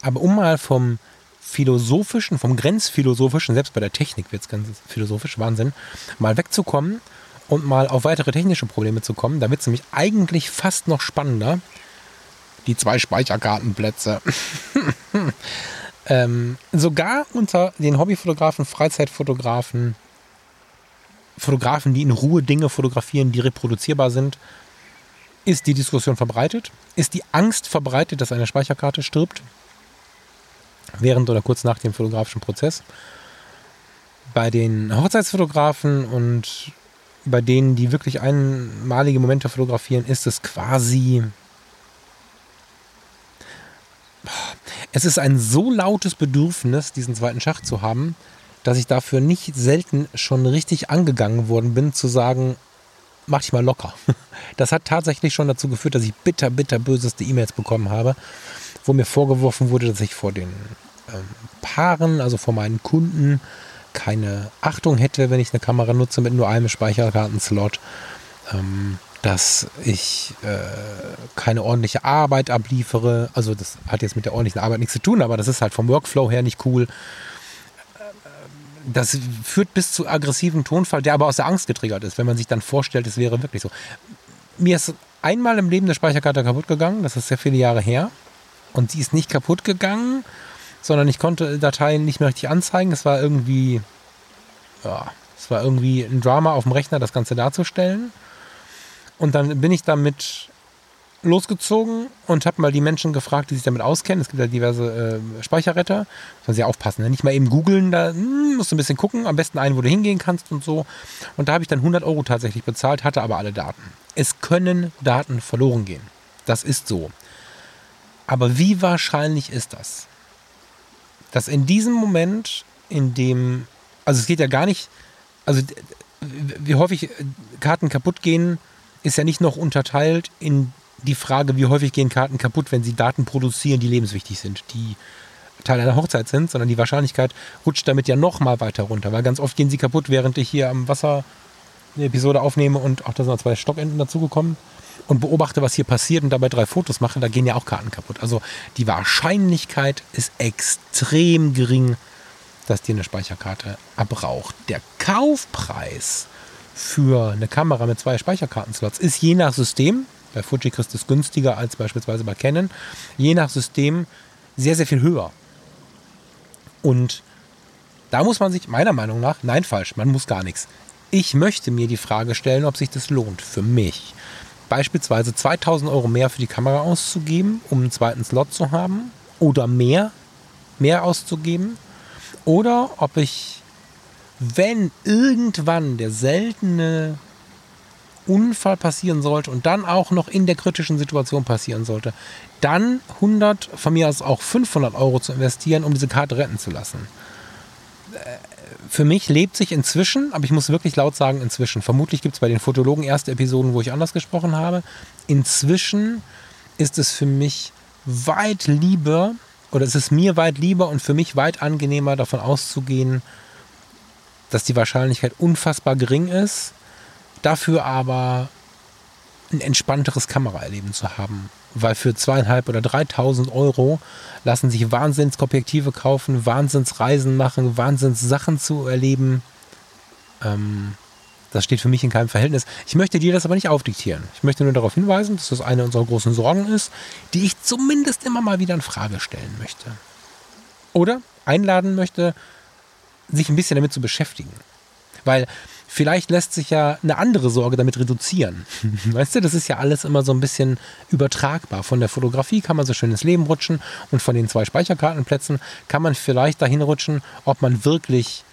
Aber um mal vom philosophischen, vom grenzphilosophischen, selbst bei der Technik wird es ganz philosophisch, Wahnsinn, mal wegzukommen und mal auf weitere technische Probleme zu kommen. Da wird es nämlich eigentlich fast noch spannender. Die zwei Speicherkartenplätze. ähm, sogar unter den Hobbyfotografen, Freizeitfotografen, Fotografen, die in Ruhe Dinge fotografieren, die reproduzierbar sind, ist die Diskussion verbreitet. Ist die Angst verbreitet, dass eine Speicherkarte stirbt? während oder kurz nach dem fotografischen Prozess. Bei den Hochzeitsfotografen und bei denen, die wirklich einmalige Momente fotografieren, ist es quasi. Es ist ein so lautes Bedürfnis, diesen zweiten Schacht zu haben, dass ich dafür nicht selten schon richtig angegangen worden bin, zu sagen, mach dich mal locker. Das hat tatsächlich schon dazu geführt, dass ich bitter, bitter böseste E-Mails bekommen habe, wo mir vorgeworfen wurde, dass ich vor den ähm, Paaren, also vor meinen Kunden, keine Achtung hätte, wenn ich eine Kamera nutze mit nur einem Speicherkartenslot. Ähm, dass ich äh, keine ordentliche Arbeit abliefere. Also das hat jetzt mit der ordentlichen Arbeit nichts zu tun, aber das ist halt vom Workflow her nicht cool. Das führt bis zu aggressiven Tonfall, der aber aus der Angst getriggert ist, wenn man sich dann vorstellt, es wäre wirklich so. Mir ist einmal im Leben eine Speicherkarte kaputt gegangen, das ist sehr viele Jahre her. Und sie ist nicht kaputt gegangen, sondern ich konnte Dateien nicht mehr richtig anzeigen. Es war irgendwie, ja, es war irgendwie ein Drama auf dem Rechner, das Ganze darzustellen. Und dann bin ich damit losgezogen und habe mal die Menschen gefragt, die sich damit auskennen. Es gibt ja diverse äh, Speicherretter. Muss man sehr aufpassen. Ne? Nicht mal eben googeln, da hm, musst du ein bisschen gucken. Am besten einen, wo du hingehen kannst und so. Und da habe ich dann 100 Euro tatsächlich bezahlt, hatte aber alle Daten. Es können Daten verloren gehen. Das ist so. Aber wie wahrscheinlich ist das? dass in diesem Moment, in dem, also es geht ja gar nicht, also wie häufig Karten kaputt gehen, ist ja nicht noch unterteilt in die Frage, wie häufig gehen Karten kaputt, wenn sie Daten produzieren, die lebenswichtig sind, die Teil einer Hochzeit sind, sondern die Wahrscheinlichkeit rutscht damit ja noch mal weiter runter, weil ganz oft gehen sie kaputt, während ich hier am Wasser eine Episode aufnehme und auch da sind noch zwei Stockenden dazugekommen und beobachte, was hier passiert und dabei drei Fotos mache, da gehen ja auch Karten kaputt. Also die Wahrscheinlichkeit ist extrem gering, dass dir eine Speicherkarte abraucht. Der Kaufpreis für eine Kamera mit zwei Speicherkartenslots ist je nach System, bei Fuji kriegst du es günstiger als beispielsweise bei Canon, je nach System sehr, sehr viel höher. Und da muss man sich meiner Meinung nach, nein, falsch, man muss gar nichts. Ich möchte mir die Frage stellen, ob sich das lohnt für mich beispielsweise 2000 Euro mehr für die Kamera auszugeben, um einen zweiten Slot zu haben oder mehr, mehr auszugeben oder ob ich, wenn irgendwann der seltene Unfall passieren sollte und dann auch noch in der kritischen Situation passieren sollte, dann 100, von mir aus auch 500 Euro zu investieren, um diese Karte retten zu lassen. Äh, für mich lebt sich inzwischen, aber ich muss wirklich laut sagen, inzwischen. Vermutlich gibt es bei den Fotologen erste Episoden, wo ich anders gesprochen habe. Inzwischen ist es für mich weit lieber, oder es ist mir weit lieber und für mich weit angenehmer, davon auszugehen, dass die Wahrscheinlichkeit unfassbar gering ist, dafür aber ein entspannteres Kameraerleben zu haben. Weil für zweieinhalb oder dreitausend Euro lassen sich Wahnsinnsobjektive kaufen, Wahnsinnsreisen machen, Wahnsinnssachen zu erleben. Ähm, das steht für mich in keinem Verhältnis. Ich möchte dir das aber nicht aufdiktieren. Ich möchte nur darauf hinweisen, dass das eine unserer großen Sorgen ist, die ich zumindest immer mal wieder in Frage stellen möchte. Oder einladen möchte, sich ein bisschen damit zu beschäftigen. Weil vielleicht lässt sich ja eine andere Sorge damit reduzieren. Weißt du, das ist ja alles immer so ein bisschen übertragbar. Von der Fotografie kann man so schön ins Leben rutschen und von den zwei Speicherkartenplätzen kann man vielleicht dahin rutschen, ob man wirklich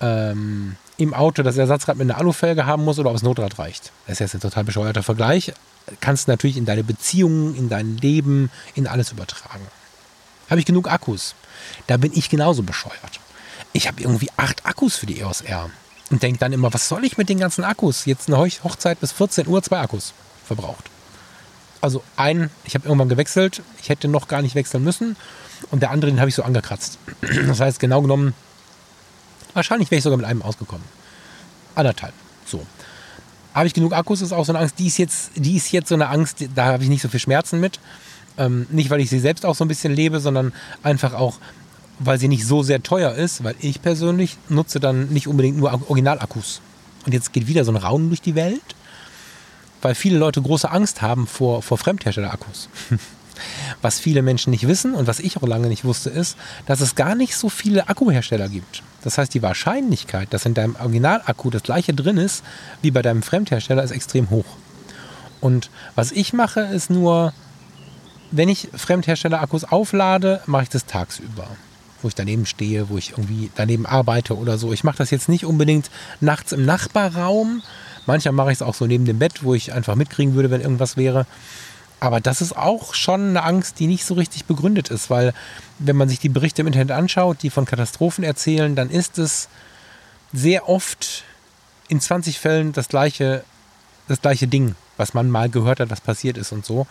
ähm, im Auto das Ersatzrad mit einer Alufelge haben muss oder ob das Notrad reicht. Das ist jetzt ein total bescheuerter Vergleich. Kannst natürlich in deine Beziehungen, in dein Leben, in alles übertragen. Habe ich genug Akkus? Da bin ich genauso bescheuert. Ich habe irgendwie acht Akkus für die EOS R und denke dann immer, was soll ich mit den ganzen Akkus? Jetzt eine Hochzeit bis 14 Uhr, zwei Akkus verbraucht. Also einen, ich habe irgendwann gewechselt, ich hätte noch gar nicht wechseln müssen und der andere, den habe ich so angekratzt. Das heißt, genau genommen, wahrscheinlich wäre ich sogar mit einem ausgekommen. Anderthalb. So. Habe ich genug Akkus, ist auch so eine Angst. Die ist jetzt, die ist jetzt so eine Angst, da habe ich nicht so viel Schmerzen mit. Ähm, nicht, weil ich sie selbst auch so ein bisschen lebe, sondern einfach auch, weil sie nicht so sehr teuer ist, weil ich persönlich nutze dann nicht unbedingt nur Originalakkus. Und jetzt geht wieder so ein Raunen durch die Welt, weil viele Leute große Angst haben vor, vor Fremdhersteller-Akkus. Was viele Menschen nicht wissen und was ich auch lange nicht wusste, ist, dass es gar nicht so viele Akkuhersteller gibt. Das heißt, die Wahrscheinlichkeit, dass in deinem Originalakku das gleiche drin ist wie bei deinem Fremdhersteller, ist extrem hoch. Und was ich mache, ist nur, wenn ich Fremdhersteller-Akkus auflade, mache ich das tagsüber wo ich daneben stehe, wo ich irgendwie daneben arbeite oder so. Ich mache das jetzt nicht unbedingt nachts im Nachbarraum. Manchmal mache ich es auch so neben dem Bett, wo ich einfach mitkriegen würde, wenn irgendwas wäre. Aber das ist auch schon eine Angst, die nicht so richtig begründet ist, weil wenn man sich die Berichte im Internet anschaut, die von Katastrophen erzählen, dann ist es sehr oft in 20 Fällen das gleiche, das gleiche Ding, was man mal gehört hat, was passiert ist und so.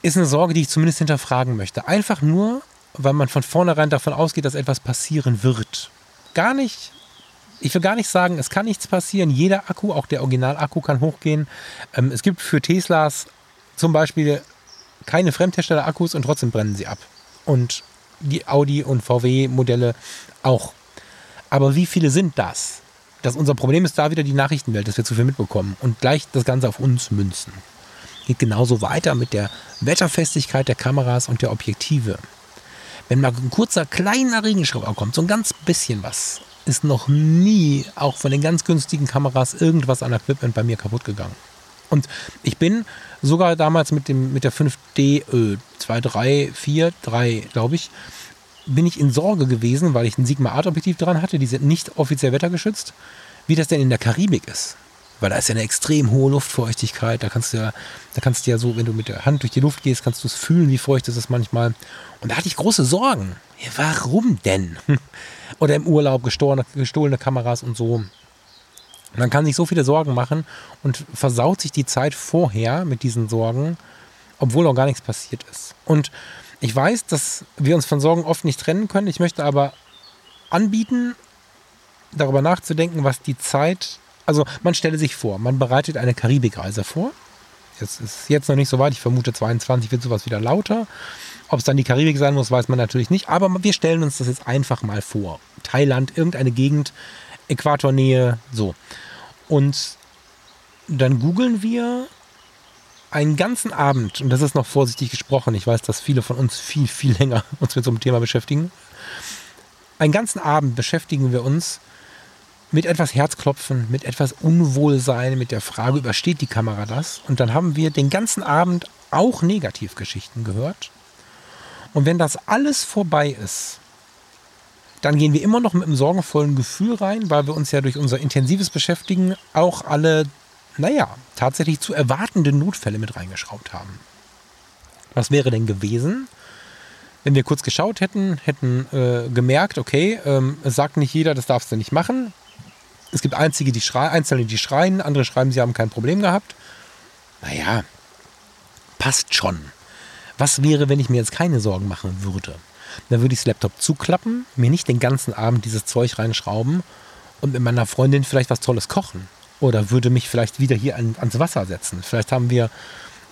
Ist eine Sorge, die ich zumindest hinterfragen möchte. Einfach nur, weil man von vornherein davon ausgeht, dass etwas passieren wird. Gar nicht, ich will gar nicht sagen, es kann nichts passieren. Jeder Akku, auch der Original-Akku, kann hochgehen. Ähm, es gibt für Teslas zum Beispiel keine Fremdhersteller-Akkus und trotzdem brennen sie ab. Und die Audi- und VW-Modelle auch. Aber wie viele sind das? Das unser Problem ist da wieder die Nachrichtenwelt, dass wir zu viel mitbekommen und gleich das Ganze auf uns münzen. Geht genauso weiter mit der Wetterfestigkeit der Kameras und der Objektive wenn mal ein kurzer, kleiner Regenschauer kommt, so ein ganz bisschen was, ist noch nie, auch von den ganz günstigen Kameras, irgendwas an Equipment bei mir kaputt gegangen. Und ich bin sogar damals mit, dem, mit der 5D äh, 2, 3, 4, 3, glaube ich, bin ich in Sorge gewesen, weil ich ein Sigma Art Objektiv dran hatte. Die sind nicht offiziell wettergeschützt. Wie das denn in der Karibik ist. Weil da ist ja eine extrem hohe Luftfeuchtigkeit. Da kannst du ja, da kannst du ja so, wenn du mit der Hand durch die Luft gehst, kannst du es fühlen, wie feucht es ist manchmal. Und da hatte ich große Sorgen. Ja, warum denn? Oder im Urlaub gestohlene, gestohlene Kameras und so. Man kann sich so viele Sorgen machen und versaut sich die Zeit vorher mit diesen Sorgen, obwohl noch gar nichts passiert ist. Und ich weiß, dass wir uns von Sorgen oft nicht trennen können. Ich möchte aber anbieten, darüber nachzudenken, was die Zeit also man stelle sich vor, man bereitet eine Karibikreise vor. Es ist jetzt noch nicht so weit, ich vermute 22 wird sowas wieder lauter. Ob es dann die Karibik sein muss, weiß man natürlich nicht. Aber wir stellen uns das jetzt einfach mal vor. Thailand, irgendeine Gegend, Äquatornähe, so. Und dann googeln wir einen ganzen Abend, und das ist noch vorsichtig gesprochen, ich weiß, dass viele von uns viel, viel länger uns mit so einem Thema beschäftigen. Einen ganzen Abend beschäftigen wir uns mit etwas Herzklopfen, mit etwas Unwohlsein, mit der Frage, übersteht die Kamera das? Und dann haben wir den ganzen Abend auch Negativgeschichten gehört. Und wenn das alles vorbei ist, dann gehen wir immer noch mit einem sorgenvollen Gefühl rein, weil wir uns ja durch unser intensives Beschäftigen auch alle naja, tatsächlich zu erwartende Notfälle mit reingeschraubt haben. Was wäre denn gewesen, wenn wir kurz geschaut hätten, hätten äh, gemerkt, okay, ähm, es sagt nicht jeder, das darfst du nicht machen. Es gibt Einzige, die schreien, Einzelne, die schreien, andere schreiben, sie haben kein Problem gehabt. Naja, passt schon. Was wäre, wenn ich mir jetzt keine Sorgen machen würde? Dann würde ich das Laptop zuklappen, mir nicht den ganzen Abend dieses Zeug reinschrauben und mit meiner Freundin vielleicht was Tolles kochen. Oder würde mich vielleicht wieder hier an, ans Wasser setzen. Vielleicht haben wir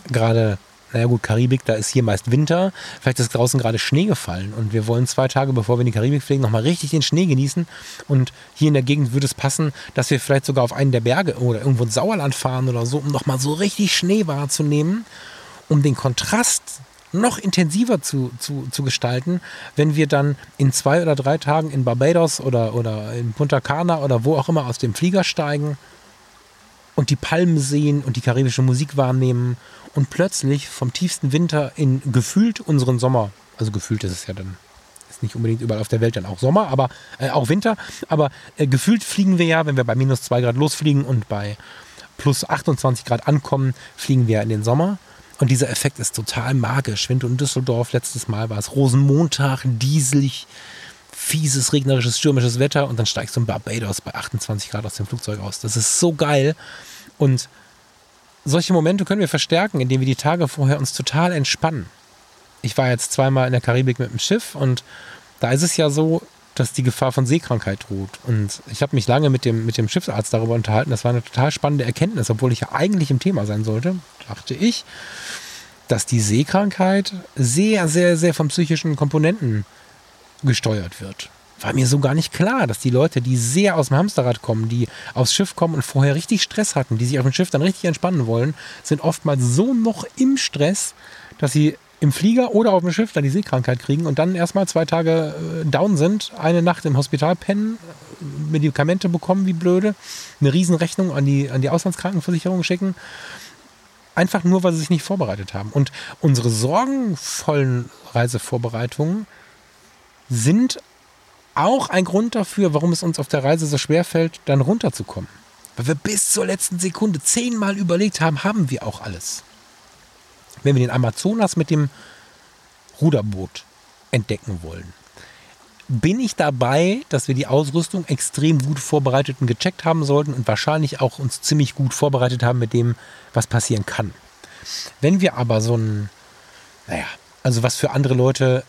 gerade naja gut, Karibik, da ist hier meist Winter. Vielleicht ist draußen gerade Schnee gefallen und wir wollen zwei Tage, bevor wir in die Karibik fliegen, nochmal richtig den Schnee genießen. Und hier in der Gegend würde es passen, dass wir vielleicht sogar auf einen der Berge oder irgendwo ins Sauerland fahren oder so, um nochmal so richtig Schnee wahrzunehmen, um den Kontrast noch intensiver zu, zu, zu gestalten, wenn wir dann in zwei oder drei Tagen in Barbados oder, oder in Punta Cana oder wo auch immer aus dem Flieger steigen und die Palmen sehen und die karibische Musik wahrnehmen und plötzlich vom tiefsten Winter in gefühlt unseren Sommer, also gefühlt ist es ja dann, ist nicht unbedingt überall auf der Welt dann auch Sommer, aber äh, auch Winter, aber äh, gefühlt fliegen wir ja, wenn wir bei minus 2 Grad losfliegen und bei plus 28 Grad ankommen, fliegen wir in den Sommer. Und dieser Effekt ist total magisch. Wenn du in Düsseldorf letztes Mal warst, Rosenmontag, dieselig, fieses, regnerisches, stürmisches Wetter und dann steigst du in Barbados bei 28 Grad aus dem Flugzeug aus. Das ist so geil. Und solche Momente können wir verstärken, indem wir die Tage vorher uns total entspannen. Ich war jetzt zweimal in der Karibik mit dem Schiff und da ist es ja so, dass die Gefahr von Seekrankheit droht. Und ich habe mich lange mit dem, mit dem Schiffsarzt darüber unterhalten. Das war eine total spannende Erkenntnis, obwohl ich ja eigentlich im Thema sein sollte, dachte ich, dass die Seekrankheit sehr, sehr, sehr von psychischen Komponenten gesteuert wird war mir so gar nicht klar, dass die Leute, die sehr aus dem Hamsterrad kommen, die aufs Schiff kommen und vorher richtig Stress hatten, die sich auf dem Schiff dann richtig entspannen wollen, sind oftmals so noch im Stress, dass sie im Flieger oder auf dem Schiff dann die Seekrankheit kriegen und dann erstmal zwei Tage äh, down sind, eine Nacht im Hospital pennen, Medikamente bekommen wie blöde, eine Riesenrechnung an die, an die Auslandskrankenversicherung schicken. Einfach nur, weil sie sich nicht vorbereitet haben. Und unsere sorgenvollen Reisevorbereitungen sind auch ein Grund dafür, warum es uns auf der Reise so schwer fällt, dann runterzukommen. Weil wir bis zur letzten Sekunde zehnmal überlegt haben, haben wir auch alles. Wenn wir den Amazonas mit dem Ruderboot entdecken wollen, bin ich dabei, dass wir die Ausrüstung extrem gut vorbereitet und gecheckt haben sollten und wahrscheinlich auch uns ziemlich gut vorbereitet haben mit dem, was passieren kann. Wenn wir aber so ein, naja, also was für andere Leute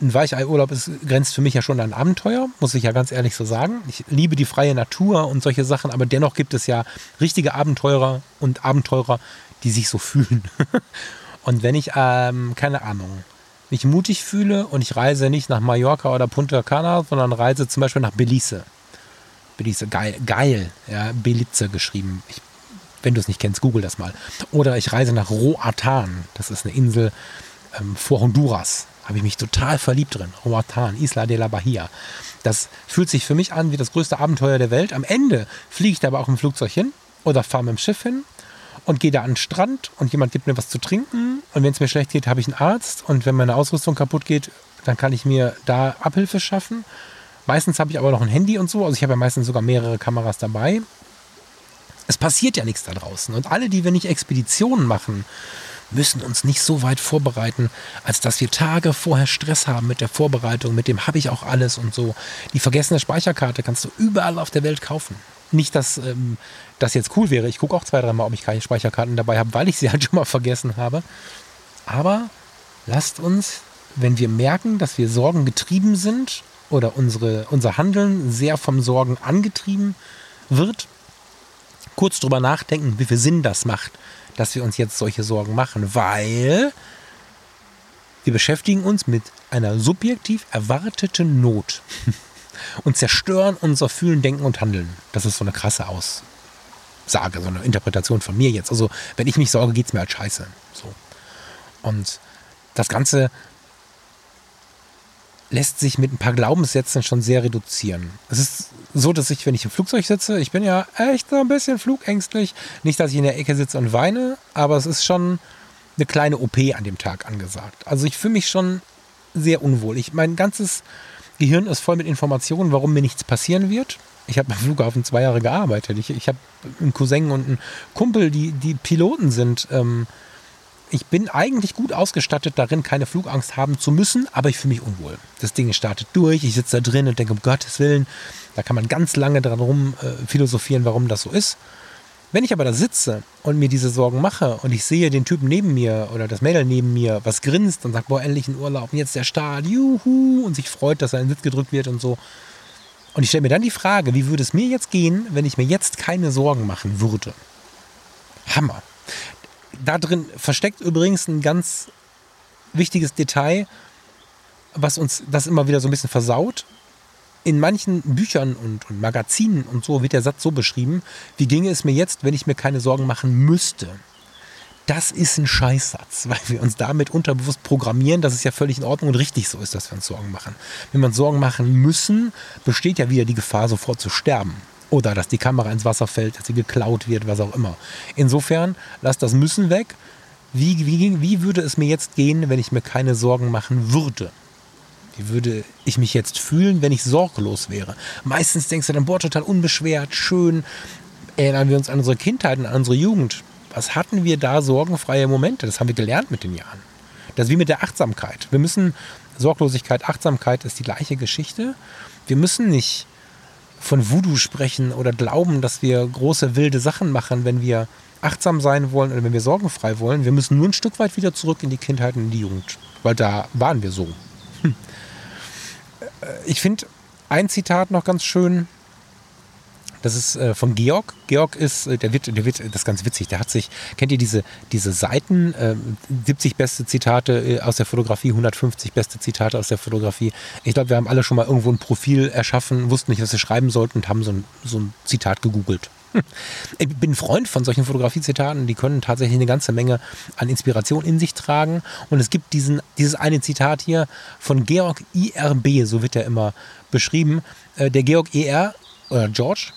ein Weichei-Urlaub ist, grenzt für mich ja schon an Abenteuer, muss ich ja ganz ehrlich so sagen. Ich liebe die freie Natur und solche Sachen, aber dennoch gibt es ja richtige Abenteurer und Abenteurer, die sich so fühlen. und wenn ich, ähm, keine Ahnung, mich mutig fühle und ich reise nicht nach Mallorca oder Punta Cana, sondern reise zum Beispiel nach Belize. Belize, geil, geil, ja, Belize geschrieben. Ich, wenn du es nicht kennst, google das mal. Oder ich reise nach Roatan, das ist eine Insel ähm, vor Honduras habe ich mich total verliebt drin. Roatan, Isla de la Bahia. Das fühlt sich für mich an wie das größte Abenteuer der Welt. Am Ende fliege ich da aber auch im Flugzeug hin oder fahre mit dem Schiff hin und gehe da an den Strand und jemand gibt mir was zu trinken. Und wenn es mir schlecht geht, habe ich einen Arzt. Und wenn meine Ausrüstung kaputt geht, dann kann ich mir da Abhilfe schaffen. Meistens habe ich aber noch ein Handy und so. Also ich habe ja meistens sogar mehrere Kameras dabei. Es passiert ja nichts da draußen. Und alle, die wir nicht Expeditionen machen, müssen uns nicht so weit vorbereiten, als dass wir Tage vorher Stress haben mit der Vorbereitung, mit dem habe ich auch alles und so. Die vergessene Speicherkarte kannst du überall auf der Welt kaufen. Nicht, dass ähm, das jetzt cool wäre. Ich gucke auch zwei, dreimal, ob ich keine Speicherkarten dabei habe, weil ich sie halt schon mal vergessen habe. Aber lasst uns, wenn wir merken, dass wir Sorgen getrieben sind oder unsere, unser Handeln sehr vom Sorgen angetrieben wird, kurz drüber nachdenken, wie viel Sinn das macht, dass wir uns jetzt solche Sorgen machen, weil wir beschäftigen uns mit einer subjektiv erwarteten Not und zerstören unser Fühlen, Denken und Handeln. Das ist so eine krasse Aussage, so eine Interpretation von mir jetzt. Also, wenn ich mich sorge, geht es mir halt scheiße. So. Und das Ganze lässt sich mit ein paar Glaubenssätzen schon sehr reduzieren. Es ist so, dass ich, wenn ich im Flugzeug sitze, ich bin ja echt so ein bisschen flugängstlich. Nicht, dass ich in der Ecke sitze und weine, aber es ist schon eine kleine OP an dem Tag angesagt. Also ich fühle mich schon sehr unwohl. Ich mein ganzes Gehirn ist voll mit Informationen, warum mir nichts passieren wird. Ich habe am Flughafen zwei Jahre gearbeitet. Ich, ich habe einen Cousin und einen Kumpel, die, die Piloten sind. Ähm, ich bin eigentlich gut ausgestattet darin, keine Flugangst haben zu müssen, aber ich fühle mich unwohl. Das Ding startet durch, ich sitze da drin und denke, um Gottes Willen, da kann man ganz lange dran rum äh, philosophieren, warum das so ist. Wenn ich aber da sitze und mir diese Sorgen mache und ich sehe den Typen neben mir oder das Mädel neben mir, was grinst und sagt, boah, endlich ein Urlaub und jetzt der Start, juhu, und sich freut, dass er in den Sitz gedrückt wird und so. Und ich stelle mir dann die Frage, wie würde es mir jetzt gehen, wenn ich mir jetzt keine Sorgen machen würde? Hammer da drin versteckt übrigens ein ganz wichtiges Detail, was uns das immer wieder so ein bisschen versaut. In manchen Büchern und, und Magazinen und so wird der Satz so beschrieben, wie ginge es mir jetzt, wenn ich mir keine Sorgen machen müsste. Das ist ein Scheißsatz, weil wir uns damit unterbewusst programmieren, dass es ja völlig in Ordnung und richtig so ist, dass wir uns Sorgen machen. Wenn wir uns Sorgen machen müssen, besteht ja wieder die Gefahr, sofort zu sterben. Oder dass die Kamera ins Wasser fällt, dass sie geklaut wird, was auch immer. Insofern, lass das Müssen weg. Wie, wie, wie würde es mir jetzt gehen, wenn ich mir keine Sorgen machen würde? Wie würde ich mich jetzt fühlen, wenn ich sorglos wäre? Meistens denkst du dann, boah, total unbeschwert, schön. Erinnern wir uns an unsere Kindheit an unsere Jugend. Was hatten wir da sorgenfreie Momente? Das haben wir gelernt mit den Jahren. Das ist wie mit der Achtsamkeit. Wir müssen, Sorglosigkeit, Achtsamkeit ist die gleiche Geschichte. Wir müssen nicht von Voodoo sprechen oder glauben, dass wir große wilde Sachen machen, wenn wir achtsam sein wollen oder wenn wir sorgenfrei wollen. Wir müssen nur ein Stück weit wieder zurück in die Kindheit und in die Jugend, weil da waren wir so. Hm. Äh, ich finde ein Zitat noch ganz schön, das ist äh, von Georg. Georg ist, äh, der wird, der wird, das ist ganz witzig, der hat sich, kennt ihr diese, diese Seiten, äh, 70 beste Zitate äh, aus der Fotografie, 150 beste Zitate aus der Fotografie. Ich glaube, wir haben alle schon mal irgendwo ein Profil erschaffen, wussten nicht, was wir schreiben sollten und haben so ein, so ein Zitat gegoogelt. Hm. Ich bin ein Freund von solchen Fotografiezitaten, die können tatsächlich eine ganze Menge an Inspiration in sich tragen. Und es gibt diesen, dieses eine Zitat hier von Georg IRB, so wird er immer beschrieben. Äh, der Georg ER, oder George,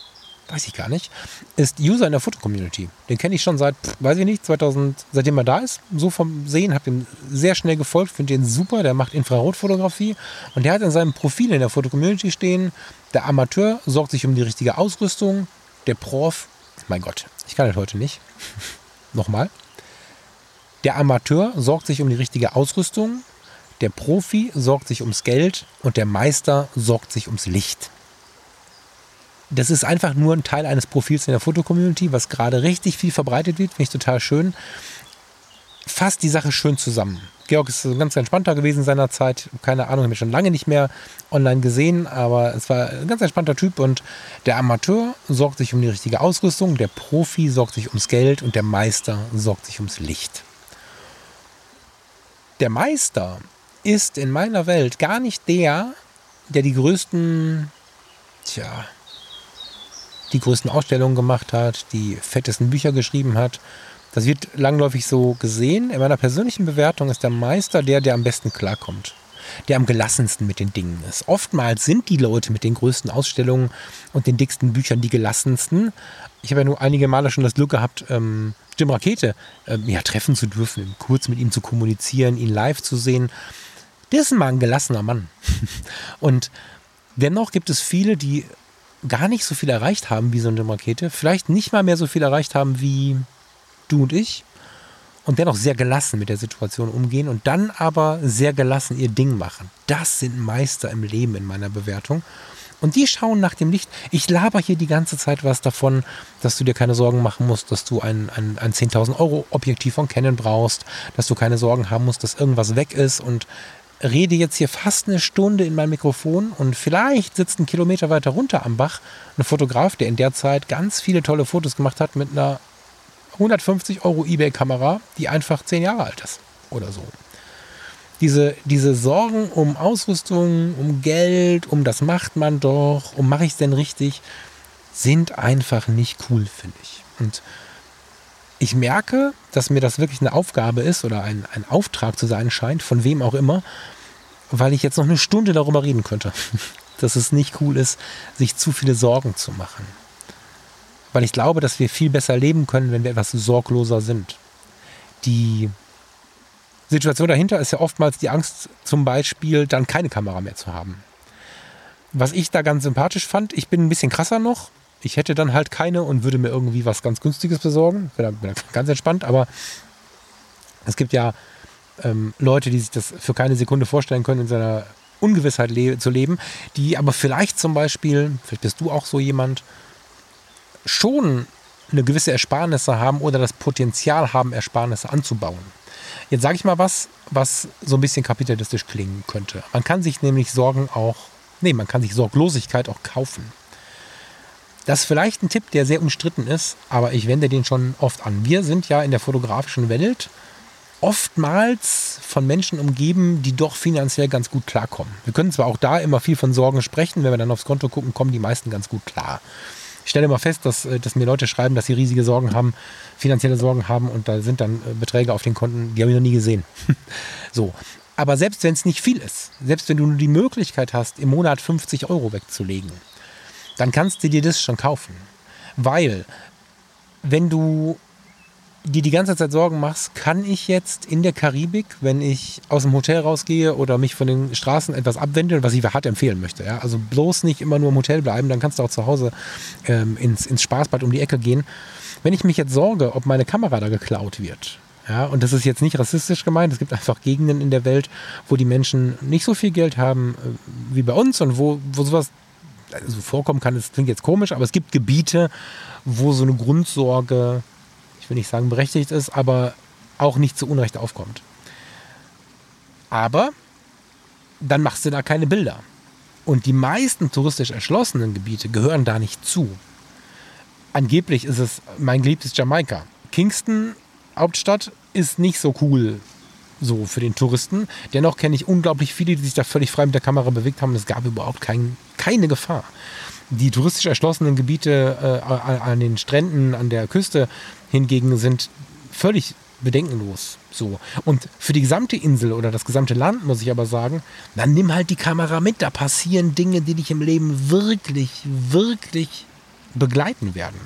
weiß ich gar nicht, ist User in der Foto-Community. Den kenne ich schon seit, weiß ich nicht, 2000, seitdem er da ist. So vom Sehen, habe ihm sehr schnell gefolgt, finde den super. Der macht Infrarotfotografie und der hat in seinem Profil in der Foto-Community stehen, der Amateur sorgt sich um die richtige Ausrüstung, der Prof, mein Gott, ich kann das heute nicht. Nochmal. Der Amateur sorgt sich um die richtige Ausrüstung, der Profi sorgt sich ums Geld und der Meister sorgt sich ums Licht das ist einfach nur ein Teil eines Profils in der Fotocommunity, was gerade richtig viel verbreitet wird, finde ich total schön. Fasst die Sache schön zusammen. Georg ist ganz entspannter gewesen seinerzeit. Keine Ahnung, habe ich schon lange nicht mehr online gesehen, aber es war ein ganz entspannter Typ und der Amateur sorgt sich um die richtige Ausrüstung, der Profi sorgt sich ums Geld und der Meister sorgt sich ums Licht. Der Meister ist in meiner Welt gar nicht der, der die größten, tja, die größten Ausstellungen gemacht hat, die fettesten Bücher geschrieben hat. Das wird langläufig so gesehen. In meiner persönlichen Bewertung ist der Meister der, der am besten klarkommt. Der am gelassensten mit den Dingen ist. Oftmals sind die Leute mit den größten Ausstellungen und den dicksten Büchern die gelassensten. Ich habe ja nur einige Male schon das Glück gehabt, ähm, Jim Rakete ähm, ja, treffen zu dürfen, kurz mit ihm zu kommunizieren, ihn live zu sehen. Der ist mal ein gelassener Mann. und dennoch gibt es viele, die gar nicht so viel erreicht haben wie so eine Rakete, vielleicht nicht mal mehr so viel erreicht haben wie du und ich und dennoch sehr gelassen mit der Situation umgehen und dann aber sehr gelassen ihr Ding machen. Das sind Meister im Leben in meiner Bewertung. Und die schauen nach dem Licht. Ich laber hier die ganze Zeit was davon, dass du dir keine Sorgen machen musst, dass du ein, ein, ein 10.000 Euro Objektiv von Canon brauchst, dass du keine Sorgen haben musst, dass irgendwas weg ist und rede jetzt hier fast eine Stunde in mein Mikrofon und vielleicht sitzt ein Kilometer weiter runter am Bach ein Fotograf, der in der Zeit ganz viele tolle Fotos gemacht hat mit einer 150 Euro eBay-Kamera, die einfach zehn Jahre alt ist oder so. Diese, diese Sorgen um Ausrüstung, um Geld, um das macht man doch, um mache ich es denn richtig, sind einfach nicht cool, finde ich. Und ich merke, dass mir das wirklich eine Aufgabe ist oder ein, ein Auftrag zu sein scheint, von wem auch immer, weil ich jetzt noch eine Stunde darüber reden könnte, dass es nicht cool ist, sich zu viele Sorgen zu machen. Weil ich glaube, dass wir viel besser leben können, wenn wir etwas sorgloser sind. Die Situation dahinter ist ja oftmals die Angst, zum Beispiel dann keine Kamera mehr zu haben. was ich da ganz sympathisch fand, ich bin ein bisschen krasser noch. Ich hätte dann halt keine und würde mir irgendwie was ganz Günstiges besorgen. Bin da ganz entspannt, aber es gibt ja ähm, Leute, die sich das für keine Sekunde vorstellen können, in seiner Ungewissheit le zu leben, die aber vielleicht zum Beispiel, vielleicht bist du auch so jemand, schon eine gewisse Ersparnisse haben oder das Potenzial haben, Ersparnisse anzubauen. Jetzt sage ich mal was, was so ein bisschen kapitalistisch klingen könnte. Man kann sich nämlich Sorgen auch, nee, man kann sich Sorglosigkeit auch kaufen. Das ist vielleicht ein Tipp, der sehr umstritten ist, aber ich wende den schon oft an. Wir sind ja in der fotografischen Welt oftmals von Menschen umgeben, die doch finanziell ganz gut klarkommen. Wir können zwar auch da immer viel von Sorgen sprechen, wenn wir dann aufs Konto gucken, kommen die meisten ganz gut klar. Ich stelle immer fest, dass, äh, dass mir Leute schreiben, dass sie riesige Sorgen haben, finanzielle Sorgen haben und da sind dann äh, Beträge auf den Konten, die habe ich noch nie gesehen. so. Aber selbst wenn es nicht viel ist, selbst wenn du nur die Möglichkeit hast, im Monat 50 Euro wegzulegen, dann kannst du dir das schon kaufen. Weil, wenn du dir die ganze Zeit Sorgen machst, kann ich jetzt in der Karibik, wenn ich aus dem Hotel rausgehe oder mich von den Straßen etwas abwende, was ich hart empfehlen möchte. Ja? Also bloß nicht immer nur im Hotel bleiben, dann kannst du auch zu Hause ähm, ins, ins Spaßbad um die Ecke gehen. Wenn ich mich jetzt sorge, ob meine Kamera da geklaut wird, ja, und das ist jetzt nicht rassistisch gemeint, es gibt einfach Gegenden in der Welt, wo die Menschen nicht so viel Geld haben äh, wie bei uns und wo, wo sowas also vorkommen kann, das klingt jetzt komisch, aber es gibt Gebiete, wo so eine Grundsorge ich will nicht sagen berechtigt ist, aber auch nicht zu Unrecht aufkommt. Aber dann machst du da keine Bilder. Und die meisten touristisch erschlossenen Gebiete gehören da nicht zu. Angeblich ist es mein geliebtes Jamaika. Kingston, Hauptstadt, ist nicht so cool so für den Touristen. Dennoch kenne ich unglaublich viele, die sich da völlig frei mit der Kamera bewegt haben. Es gab überhaupt kein, keine Gefahr. Die touristisch erschlossenen Gebiete äh, an den Stränden, an der Küste hingegen sind völlig bedenkenlos. So. Und für die gesamte Insel oder das gesamte Land muss ich aber sagen, dann nimm halt die Kamera mit. Da passieren Dinge, die dich im Leben wirklich, wirklich begleiten werden.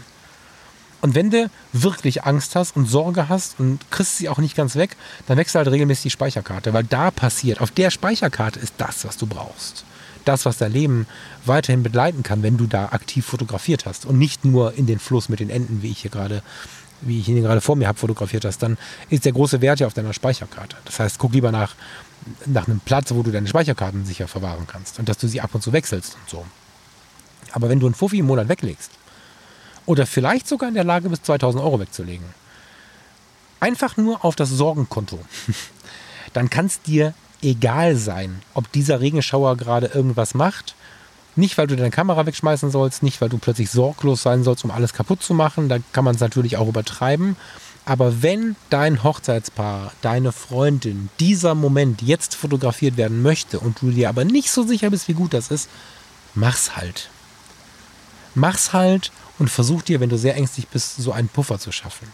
Und wenn du wirklich Angst hast und Sorge hast und kriegst sie auch nicht ganz weg, dann wechsel halt regelmäßig die Speicherkarte, weil da passiert, auf der Speicherkarte ist das, was du brauchst das, was dein Leben weiterhin begleiten kann, wenn du da aktiv fotografiert hast und nicht nur in den Fluss mit den Enden, wie ich hier gerade wie ich ihn gerade vor mir habe, fotografiert hast, dann ist der große Wert ja auf deiner Speicherkarte. Das heißt, guck lieber nach, nach einem Platz, wo du deine Speicherkarten sicher verwahren kannst und dass du sie ab und zu wechselst und so. Aber wenn du einen Fuffi im Monat weglegst oder vielleicht sogar in der Lage bist, 2000 Euro wegzulegen, einfach nur auf das Sorgenkonto, dann kann es dir egal sein, ob dieser Regenschauer gerade irgendwas macht. Nicht, weil du deine Kamera wegschmeißen sollst, nicht, weil du plötzlich sorglos sein sollst, um alles kaputt zu machen. Da kann man es natürlich auch übertreiben. Aber wenn dein Hochzeitspaar, deine Freundin, dieser Moment jetzt fotografiert werden möchte und du dir aber nicht so sicher bist, wie gut das ist, mach's halt. Mach's halt und versuch dir, wenn du sehr ängstlich bist, so einen Puffer zu schaffen.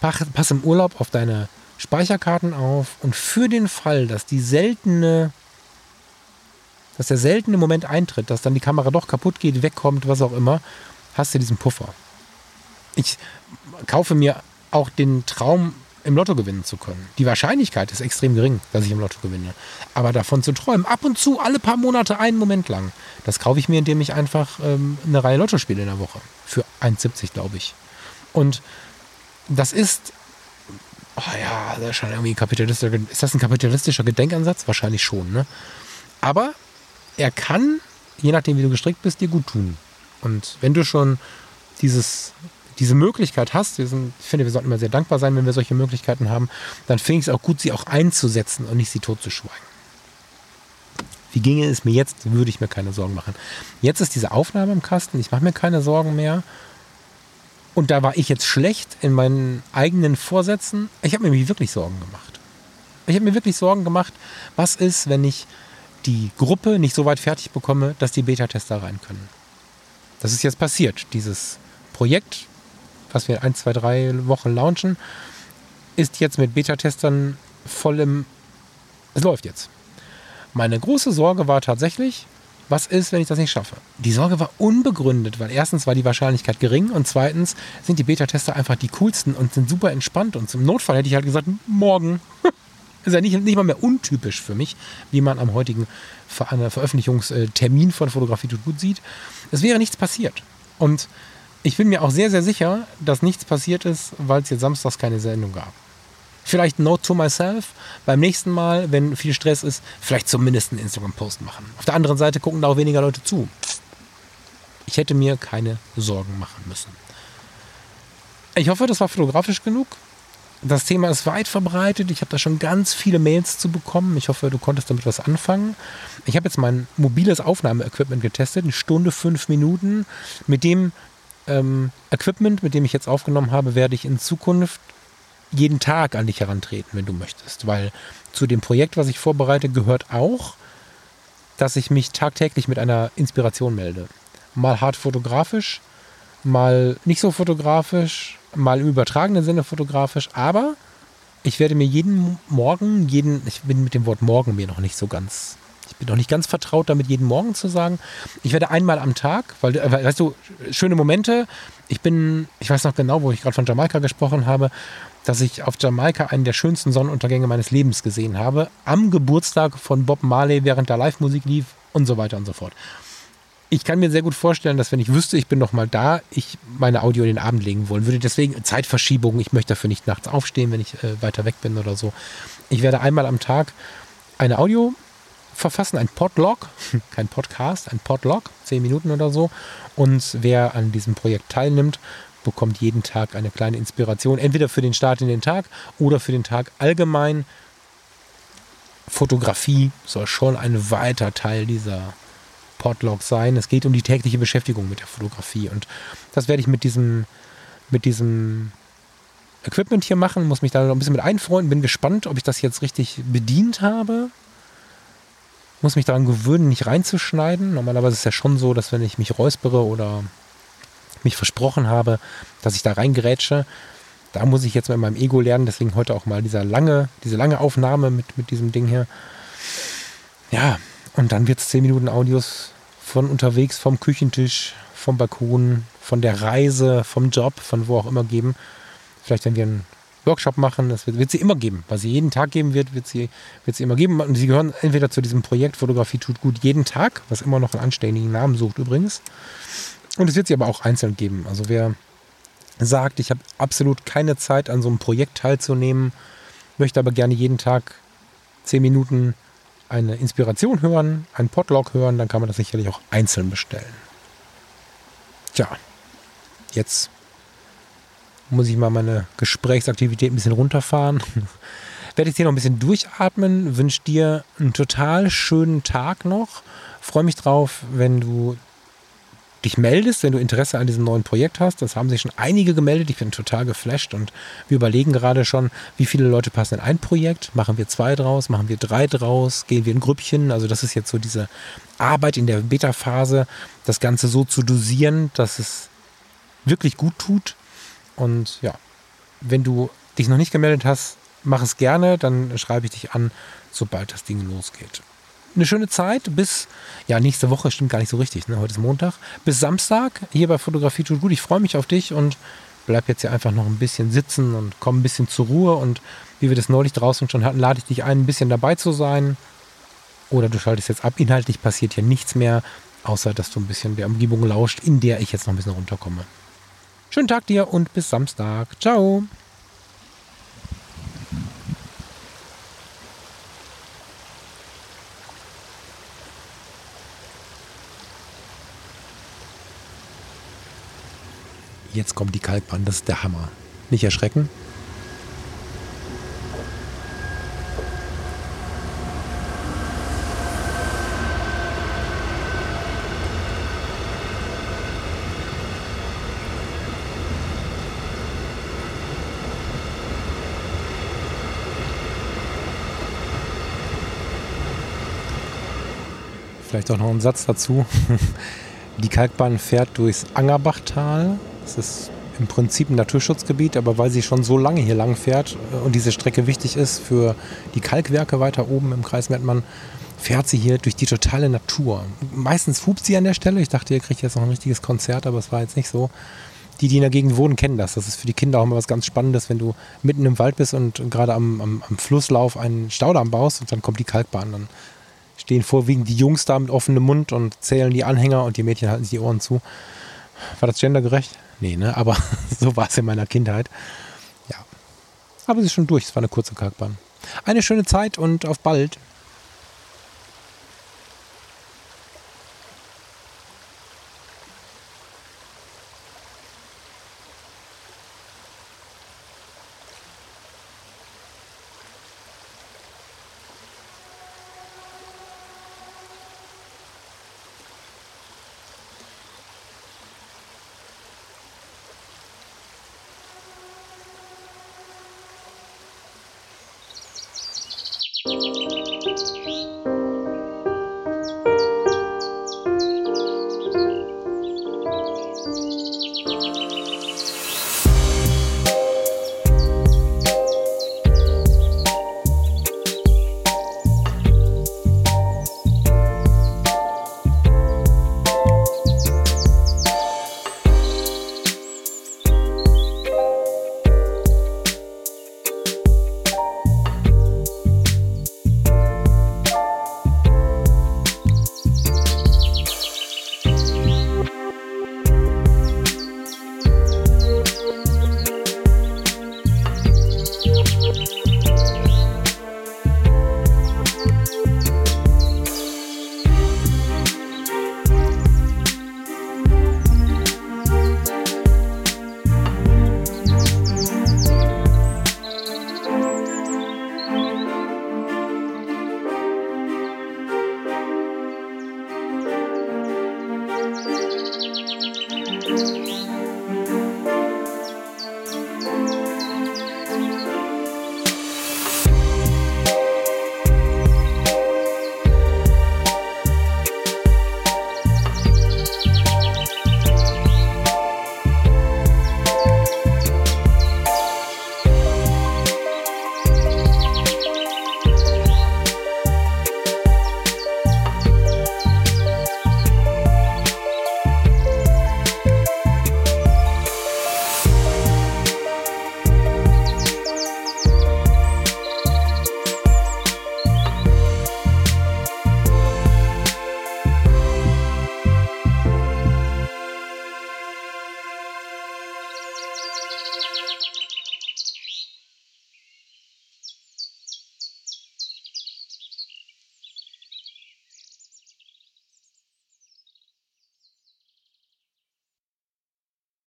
Pass im Urlaub auf deine Speicherkarten auf und für den Fall, dass die seltene, dass der seltene Moment eintritt, dass dann die Kamera doch kaputt geht, wegkommt, was auch immer, hast du diesen Puffer. Ich kaufe mir auch den Traum, im Lotto gewinnen zu können. Die Wahrscheinlichkeit ist extrem gering, dass ich im Lotto gewinne. Aber davon zu träumen, ab und zu, alle paar Monate, einen Moment lang, das kaufe ich mir, indem ich einfach ähm, eine Reihe Lotto spiele in der Woche. Für 1,70, glaube ich. Und das ist oh ja, das ist schon irgendwie kapitalistischer. Ist das ein kapitalistischer Gedenkansatz? Wahrscheinlich schon, ne? Aber er kann, je nachdem, wie du gestrickt bist, dir gut tun. Und wenn du schon dieses, diese Möglichkeit hast, sind, ich finde, wir sollten immer sehr dankbar sein, wenn wir solche Möglichkeiten haben, dann finde ich es auch gut, sie auch einzusetzen und nicht sie totzuschweigen. Wie ginge es mir jetzt, würde ich mir keine Sorgen machen. Jetzt ist diese Aufnahme im Kasten, ich mache mir keine Sorgen mehr. Und da war ich jetzt schlecht in meinen eigenen Vorsätzen. Ich habe mir wirklich Sorgen gemacht. Ich habe mir wirklich Sorgen gemacht, was ist, wenn ich die Gruppe nicht so weit fertig bekomme, dass die Beta-Tester rein können. Das ist jetzt passiert. Dieses Projekt, was wir ein, zwei, drei Wochen launchen, ist jetzt mit Beta-Testern voll im. Es läuft jetzt. Meine große Sorge war tatsächlich, was ist, wenn ich das nicht schaffe? Die Sorge war unbegründet, weil erstens war die Wahrscheinlichkeit gering und zweitens sind die Beta-Tester einfach die coolsten und sind super entspannt und zum Notfall hätte ich halt gesagt, morgen. ist ja nicht, nicht mal mehr untypisch für mich, wie man am heutigen Ver Veröffentlichungstermin von Fotografie tut gut sieht. Es wäre nichts passiert. Und ich bin mir auch sehr, sehr sicher, dass nichts passiert ist, weil es jetzt samstags keine Sendung gab. Vielleicht Note to myself. Beim nächsten Mal, wenn viel Stress ist, vielleicht zumindest einen Instagram-Post machen. Auf der anderen Seite gucken da auch weniger Leute zu. Ich hätte mir keine Sorgen machen müssen. Ich hoffe, das war fotografisch genug. Das Thema ist weit verbreitet. Ich habe da schon ganz viele Mails zu bekommen. Ich hoffe, du konntest damit was anfangen. Ich habe jetzt mein mobiles Aufnahmeequipment getestet, eine Stunde, fünf Minuten. Mit dem ähm, Equipment, mit dem ich jetzt aufgenommen habe, werde ich in Zukunft jeden Tag an dich herantreten, wenn du möchtest. Weil zu dem Projekt, was ich vorbereite, gehört auch, dass ich mich tagtäglich mit einer Inspiration melde. Mal hart fotografisch, mal nicht so fotografisch, mal im übertragenen Sinne fotografisch, aber ich werde mir jeden Morgen, jeden, ich bin mit dem Wort morgen mir noch nicht so ganz, bin noch nicht ganz vertraut damit, jeden Morgen zu sagen. Ich werde einmal am Tag, weil, äh, weißt du, schöne Momente. Ich bin, ich weiß noch genau, wo ich gerade von Jamaika gesprochen habe, dass ich auf Jamaika einen der schönsten Sonnenuntergänge meines Lebens gesehen habe. Am Geburtstag von Bob Marley, während da Live-Musik lief und so weiter und so fort ich kann mir sehr gut vorstellen, dass wenn ich wüsste, ich bin noch mal da, ich meine Audio in den Abend legen wollen würde. Deswegen Zeitverschiebung. Ich möchte dafür nicht nachts aufstehen, wenn ich äh, weiter weg bin oder so. Ich werde einmal am Tag eine Audio verfassen, ein Podlog, kein Podcast, ein Podlog, zehn Minuten oder so. Und wer an diesem Projekt teilnimmt, bekommt jeden Tag eine kleine Inspiration, entweder für den Start in den Tag oder für den Tag allgemein. Fotografie soll schon ein weiter Teil dieser Podlog sein. Es geht um die tägliche Beschäftigung mit der Fotografie. Und das werde ich mit diesem, mit diesem Equipment hier machen, muss mich da noch ein bisschen mit einfreunden. Bin gespannt, ob ich das jetzt richtig bedient habe. Muss mich daran gewöhnen, nicht reinzuschneiden. Normalerweise ist es ja schon so, dass wenn ich mich räuspere oder mich versprochen habe, dass ich da reingerätsche, da muss ich jetzt mit meinem Ego lernen. Deswegen heute auch mal dieser lange, diese lange Aufnahme mit, mit diesem Ding hier. Ja, und dann wird es 10 Minuten Audios von unterwegs, vom Küchentisch, vom Balkon, von der Reise, vom Job, von wo auch immer geben. Vielleicht, wenn wir einen Workshop machen, das wird, wird sie immer geben. Was sie jeden Tag geben wird, wird sie, wird sie immer geben. Und sie gehören entweder zu diesem Projekt Fotografie tut gut jeden Tag, was immer noch einen anständigen Namen sucht übrigens. Und es wird sie aber auch einzeln geben. Also wer sagt, ich habe absolut keine Zeit an so einem Projekt teilzunehmen, möchte aber gerne jeden Tag 10 Minuten eine Inspiration hören, einen Podlog hören, dann kann man das sicherlich auch einzeln bestellen. Tja, jetzt muss ich mal meine Gesprächsaktivität ein bisschen runterfahren. Werde ich hier noch ein bisschen durchatmen, wünsche dir einen total schönen Tag noch. Freue mich drauf, wenn du dich meldest, wenn du Interesse an diesem neuen Projekt hast. Das haben sich schon einige gemeldet. Ich bin total geflasht und wir überlegen gerade schon, wie viele Leute passen in ein Projekt. Machen wir zwei draus, machen wir drei draus, gehen wir in Grüppchen. Also das ist jetzt so diese Arbeit in der Beta-Phase, das Ganze so zu dosieren, dass es wirklich gut tut. Und ja, wenn du dich noch nicht gemeldet hast, mach es gerne, dann schreibe ich dich an, sobald das Ding losgeht eine schöne Zeit bis, ja, nächste Woche stimmt gar nicht so richtig, ne? heute ist Montag, bis Samstag hier bei Fotografie tut gut. Ich freue mich auf dich und bleib jetzt hier einfach noch ein bisschen sitzen und komm ein bisschen zur Ruhe und wie wir das neulich draußen schon hatten, lade ich dich ein, ein bisschen dabei zu sein. Oder du schaltest jetzt ab. Inhaltlich passiert hier nichts mehr, außer dass du ein bisschen der Umgebung lauscht, in der ich jetzt noch ein bisschen runterkomme. Schönen Tag dir und bis Samstag. Ciao. Jetzt kommt die Kalkbahn, das ist der Hammer. Nicht erschrecken. Vielleicht auch noch ein Satz dazu. Die Kalkbahn fährt durchs Angerbachtal es ist im Prinzip ein Naturschutzgebiet, aber weil sie schon so lange hier lang fährt äh, und diese Strecke wichtig ist für die Kalkwerke weiter oben im Kreis Mettmann, fährt sie hier durch die totale Natur. Meistens hupt sie an der Stelle. Ich dachte, ihr kriegt jetzt noch ein richtiges Konzert, aber es war jetzt nicht so. die, die in der Gegend wohnen, kennen das. Das ist für die Kinder auch immer was ganz Spannendes, wenn du mitten im Wald bist und gerade am, am, am Flusslauf einen Staudamm baust und dann kommt die Kalkbahn. Dann stehen vorwiegend die Jungs da mit offenem Mund und zählen die Anhänger und die Mädchen halten sich die Ohren zu. War das gendergerecht? Nee, ne? Aber so war es in meiner Kindheit. Ja. Aber sie ist schon durch. Es war eine kurze Kalkbahn. Eine schöne Zeit und auf bald. Música